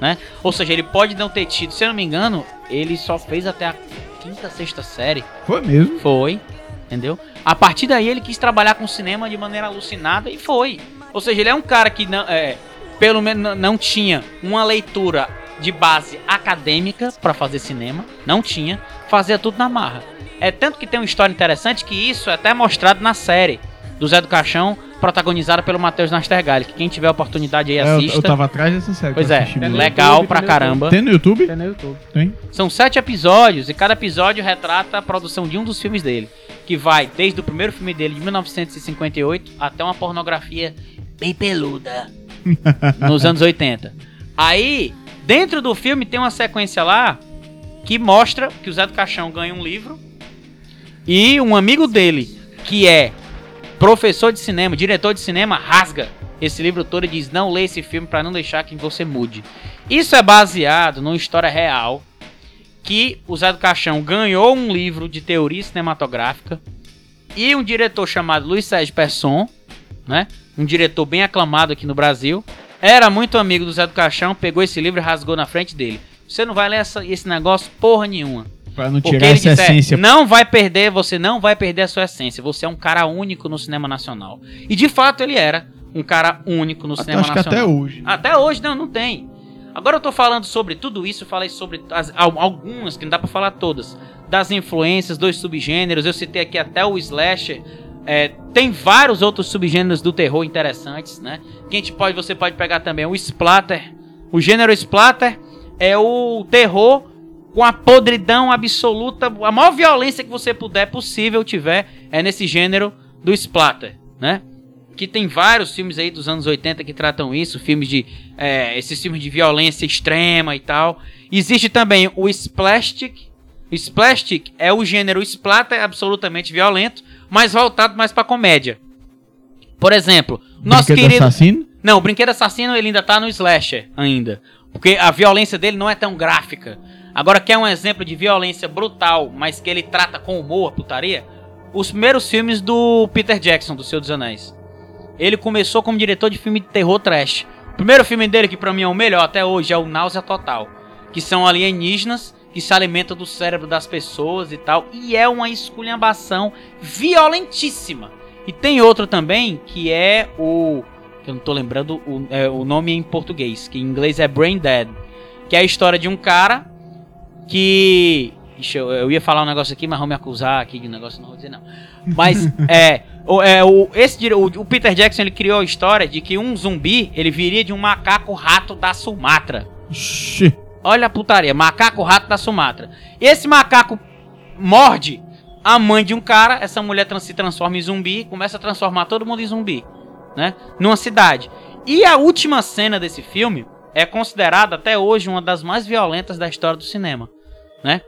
né? Ou seja, ele pode não ter tido, se eu não me engano, ele só fez até a quinta, sexta série. Foi mesmo. Foi, entendeu? A partir daí ele quis trabalhar com cinema de maneira alucinada e foi. Ou seja, ele é um cara que não, é, pelo menos não tinha uma leitura de base acadêmica pra fazer cinema, não tinha, fazia tudo na marra. É tanto que tem uma história interessante que isso é até mostrado na série do Zé do Caixão, protagonizada pelo Matheus Nastergalli, que quem tiver oportunidade aí É, eu, assista. eu tava atrás dessa série. Pois é, legal YouTube, pra caramba. Tem no YouTube? Tem no YouTube. Tem. São sete episódios e cada episódio retrata a produção de um dos filmes dele. Que vai desde o primeiro filme dele de 1958 até uma pornografia Bem peluda. [LAUGHS] nos anos 80. Aí, dentro do filme tem uma sequência lá que mostra que o Zé do Caixão ganha um livro e um amigo dele, que é professor de cinema, diretor de cinema, rasga esse livro todo e diz: Não lê esse filme pra não deixar que você mude. Isso é baseado numa história real que o Zé do Caixão ganhou um livro de teoria cinematográfica e um diretor chamado Luiz Sérgio Persson, né? Um diretor bem aclamado aqui no Brasil. Era muito amigo do Zé do Caixão, pegou esse livro e rasgou na frente dele. Você não vai ler essa- esse negócio porra nenhuma. Pra não Porque tirar essa disse, é, essência. não vai perder, você não vai perder a sua essência. Você é um cara único no cinema nacional. E de fato ele era um cara único no Até- cinema acho que nacional. até hoje. Até hoje não, não tem. Agora eu tô falando sobre tudo isso, eu falei sobre as- al- algumas, que não dá pra falar todas. Das influências, dos subgêneros, eu citei aqui até o slasher. É, tem vários outros subgêneros do terror interessantes, né? Que a gente pode, você pode pegar também o splatter. O gênero splatter é o terror com a podridão absoluta, a maior violência que você puder possível tiver é nesse gênero do splatter, né? Que tem vários filmes aí dos anos 80 que tratam isso, filmes de é, esses filmes de violência extrema e tal. Existe também o splastic. O splastic é o gênero splatter absolutamente violento, mas voltado mais pra comédia. Por exemplo, nosso Brinquedo querido assassino. não, o Brinquedo Assassino ele ainda tá no slasher ainda. Porque a violência dele não é tão gráfica. Agora, quer um exemplo de violência brutal, mas que ele trata com humor, putaria? Os primeiros filmes do Peter Jackson, do Senhor dos Anéis. Ele começou como diretor de filme de terror trash. O primeiro filme dele, que pra mim é o melhor até hoje, é o Náusea Total. Que são alienígenas que se alimentam do cérebro das pessoas e tal. E é uma esculhambação violentíssima. E tem outro também, que é o que eu não tô lembrando o, é, o nome em português, que em inglês é Brain Dead, que é a história de um cara que. Ixi, eu, eu ia falar um negócio aqui, mas vão me acusar aqui de um negócio, não vou dizer não. Mas [LAUGHS] é, o, é o, esse, o, o Peter Jackson ele criou a história de que um zumbi ele viria de um macaco rato da Sumatra. Xê. Olha a putaria, macaco rato da Sumatra. Esse macaco morde a mãe de um cara, essa mulher se transforma em zumbi, começa a transformar todo mundo em zumbi, né? Numa cidade. E a última cena desse filme é considerada até hoje uma das mais violentas da história do cinema, né?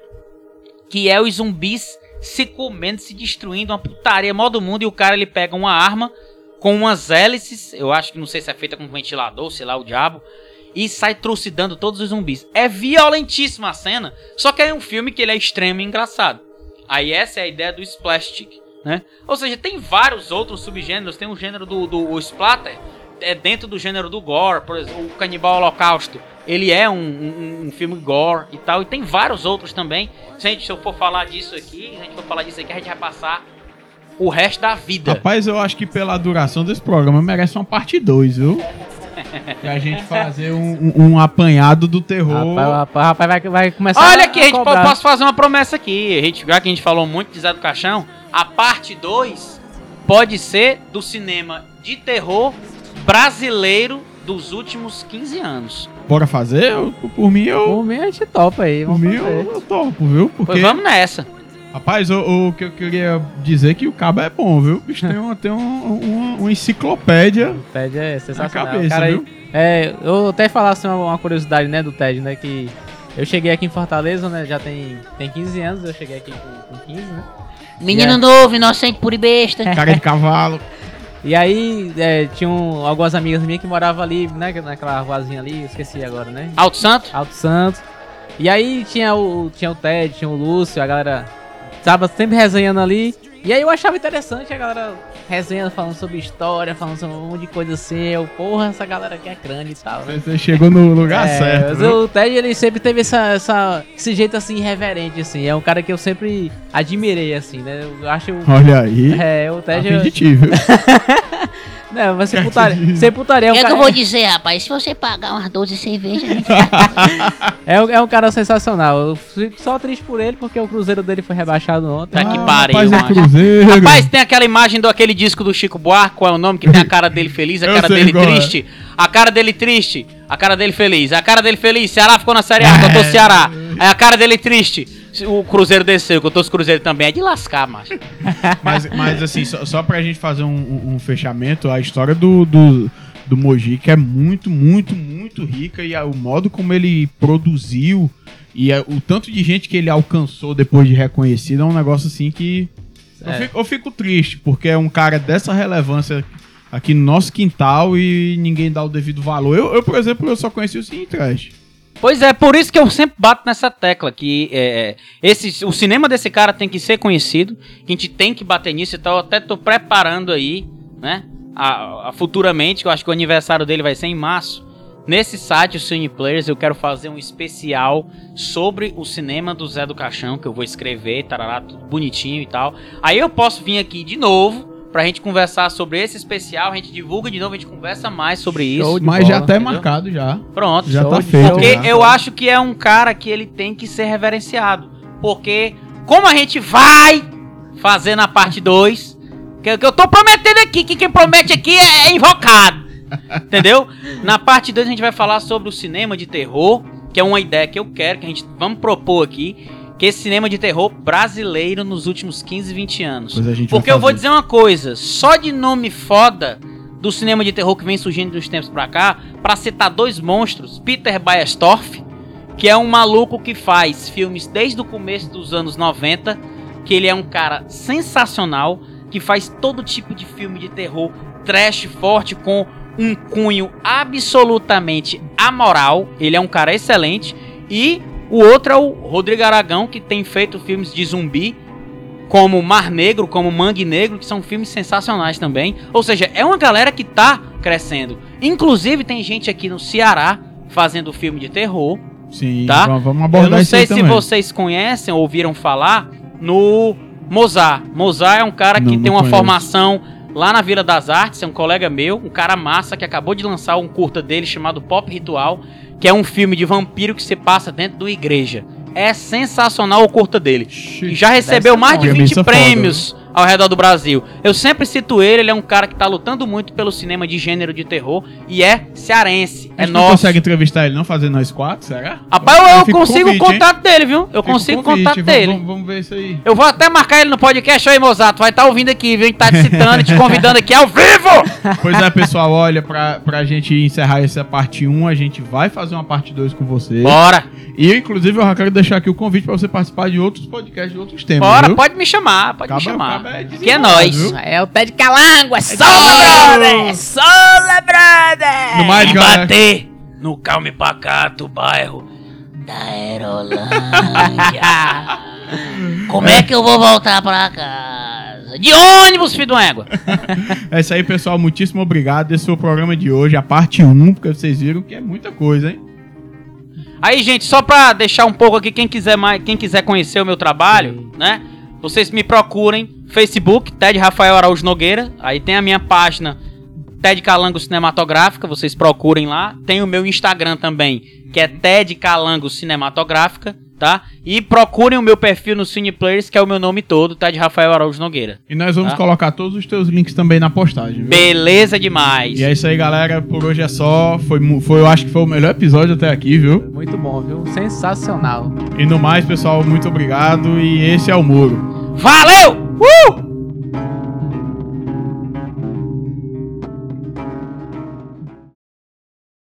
Que é os zumbis se comendo, se destruindo, uma putaria mó do mundo e o cara ele pega uma arma com umas hélices, eu acho que não sei se é feita com ventilador, sei lá, o diabo, e sai trucidando todos os zumbis. É violentíssima a cena, só que é um filme que ele é extremo e engraçado. Aí essa é a ideia do splastic, né? Ou seja, tem vários outros subgêneros, tem o gênero do, do o splatter, é dentro do gênero do gore, por exemplo, o Canibal Holocausto, ele é um, um- um filme gore e tal, e tem vários outros também. Gente se eu for falar disso aqui, se a gente for falar disso aqui, a gente vai passar o resto da vida. Rapaz, eu acho que pela duração desse programa merece uma parte 2, viu? Que a gente fazer um, um- um apanhado do terror. Rapaz, rapaz, rapaz vai, vai começar Olha aqui, a gente po- cobrar. posso fazer uma promessa aqui. A gente, já que a gente falou muito de Zé do Caixão, a parte 2 pode ser do cinema de terror brasileiro dos últimos 15 anos. Bora fazer? Eu- por mim, eu. Por mim, a gente topa aí. Por mim, fazer. eu, eu topo, viu? Porque, Pois vamos nessa. Rapaz, o, o que eu queria dizer é que o cabo é bom, viu? O bicho tem, [LAUGHS] uma, tem um- uma, uma enciclopédia O Ted é na sensacional. cabeça, Cara, aí- viu? É, eu até falar assim, uma, curiosidade, né, do Ted, né, que eu cheguei aqui em Fortaleza, né, já tem, tem 15 anos, eu cheguei aqui com, com 15, né. Menino Yeah. novo, inocente, puro e besta. [LAUGHS] Cara de cavalo. E aí, é, tinham algumas amigas minhas que moravam ali, né, naquela ruazinha ali, eu esqueci agora, né, Alto Santo? Alto Santos. E aí tinha o, tinha o Ted, tinha o Lúcio, a galera tava sempre resenhando ali. E aí eu achava interessante a galera resenha falando sobre história, falando sobre um monte de coisa assim. Eu, porra, essa galera aqui é grande e tal. né? Você chegou no lugar É, certo. mas viu? o Ted, ele sempre teve essa, essa, esse jeito assim, irreverente, assim. É um cara que eu sempre admirei, assim, né? Eu acho. Olha aí. É, o Ted. Tá viu? [LAUGHS] Não, mas ser putaria. Ser putaria é O um que, é que cara. eu vou [LAUGHS] dizer, rapaz? Se você pagar umas 12 cervejas, gente [LAUGHS] É, um- é um cara sensacional. Eu fico só triste por ele porque o Cruzeiro dele foi rebaixado ontem. Tá que Ah, pariu, Rapaz, é cruzeiro. Rapaz, tem aquela imagem do aquele disco do Chico Buarque, qual é o nome? Que tem a cara dele feliz, a cara dele é. triste. A cara dele triste, a cara dele feliz. A cara dele feliz, Ceará ficou na Série A, tô Ceará. Aí a cara dele triste, o Cruzeiro desceu, que eu tô os Cruzeiro também. É de lascar, macho. [LAUGHS] Mas, mas assim, só, só pra gente fazer um, um- fechamento, a história do, do, do Mojica é muito, muito, muito rica e a- o modo como ele produziu e a- o tanto de gente que ele alcançou depois de reconhecido é um negócio assim que. Eu, É. fico, eu fico triste, porque é um cara dessa relevância aqui no nosso quintal e ninguém dá o devido valor. Eu, eu, por exemplo, eu só conheci o Cine Trash. Pois é, por isso que eu sempre bato nessa tecla, que é, esse, o cinema desse cara tem que ser conhecido, que a gente tem que bater nisso e tal. Eu até tô preparando aí, né, a, a- futuramente, que eu acho que o aniversário dele vai ser em março. Nesse site, o Cine Players, eu quero fazer um especial sobre o cinema do Zé do Caixão, que eu vou escrever, tarará, tudo bonitinho e tal. Aí eu posso vir aqui de novo, pra gente conversar sobre esse especial, a gente divulga de novo, a gente conversa mais sobre isso. Mas já bola, tá entendeu? marcado já. Pronto. Já tá feito. Porque já. eu acho que é um cara que ele tem que ser reverenciado. Porque, como a gente vai fazer na parte 2, que, que eu tô prometendo aqui, que quem promete aqui é, é invocado. Entendeu? Na parte 2 a gente vai falar sobre o cinema de terror, que é uma ideia que eu quero, que a gente vamos propor aqui, que é esse cinema de terror brasileiro nos últimos 15, 20 anos. Porque eu vou dizer uma coisa, só de nome foda do cinema de terror que vem surgindo dos tempos pra cá, pra citar dois monstros, Peter Baestorff, que é um maluco que faz filmes desde o começo dos anos 90, que ele é um cara sensacional, que faz todo tipo de filme de terror trash forte com um cunho absolutamente amoral. Ele é um cara excelente e o outro é o Rodrigo Aragão, que tem feito filmes de zumbi como Mar Negro, como Mangue Negro, que são filmes sensacionais também. Ou seja, é uma galera que tá crescendo. Inclusive tem gente aqui no Ceará fazendo filme de terror. Sim, Tá? vamos- vamos Eu abordar não sei se também. vocês conhecem ou ouviram falar no Mozart. Mozart é um cara que Não, tem uma conheço. formação lá na Vila das Artes, é um colega meu, um cara massa que acabou de lançar um curta dele chamado Pop Ritual, que é um filme de vampiro que se passa dentro da igreja. É sensacional o curta dele. E já recebeu mais de bom. 20 Premissa foda, prêmios ao redor do Brasil. Eu sempre cito ele, ele é um cara que tá lutando muito pelo cinema de gênero de terror e é cearense, A é gente não nosso. consegue entrevistar ele não, fazer nós quatro, será? Rapaz, eu, eu o consigo o convite, hein? contato dele, viu? Eu Fica o consigo o contato vamos- dele. Vamos, vamos ver isso aí. Eu vou até marcar ele no podcast aí, Mozato. Vai estar ouvindo aqui, viu? A gente tá te citando, te convidando aqui ao vivo! [LAUGHS] Pois é, pessoal, olha, pra, pra gente encerrar essa parte 1, a gente vai fazer uma parte 2 com você. Bora! E, inclusive, eu já quero deixar aqui o convite pra você participar de outros podcasts, de outros temas, Bora, viu? pode me chamar, pode Acaba- me chamar. É que é viu? É o Ted Calango, é Sola, Sola, brother! brother! Sola, brother! No mais, e galera. bater no calme pacato bairro da Aerolândia. [LAUGHS] Como é que eu vou voltar pra casa? De ônibus, filho do égua. [LAUGHS] É isso aí, pessoal. Muitíssimo obrigado. Esse foi o programa de hoje, a parte 1, porque vocês viram que é muita coisa, hein? Aí, gente, só pra deixar um pouco aqui, quem quiser mais, quem quiser conhecer o meu trabalho, né? Vocês me procurem, Facebook, Ted Rafael Araújo Nogueira. Aí tem a minha página, Ted Calango Cinematográfica, vocês procurem lá. Tem o meu Instagram também, que é Ted Calango Cinematográfica, tá? E procurem o meu perfil no Cineplayers, que é o meu nome todo, Ted Rafael Araújo Nogueira. E nós vamos Tá. colocar todos os teus links também na postagem, viu? Beleza demais. E é isso aí, galera. Por hoje é só. Foi, foi, eu acho que foi o melhor episódio até aqui, viu? Muito bom, viu? Sensacional. E no mais, pessoal, muito obrigado. E esse é o Muro. Valeu! Uh!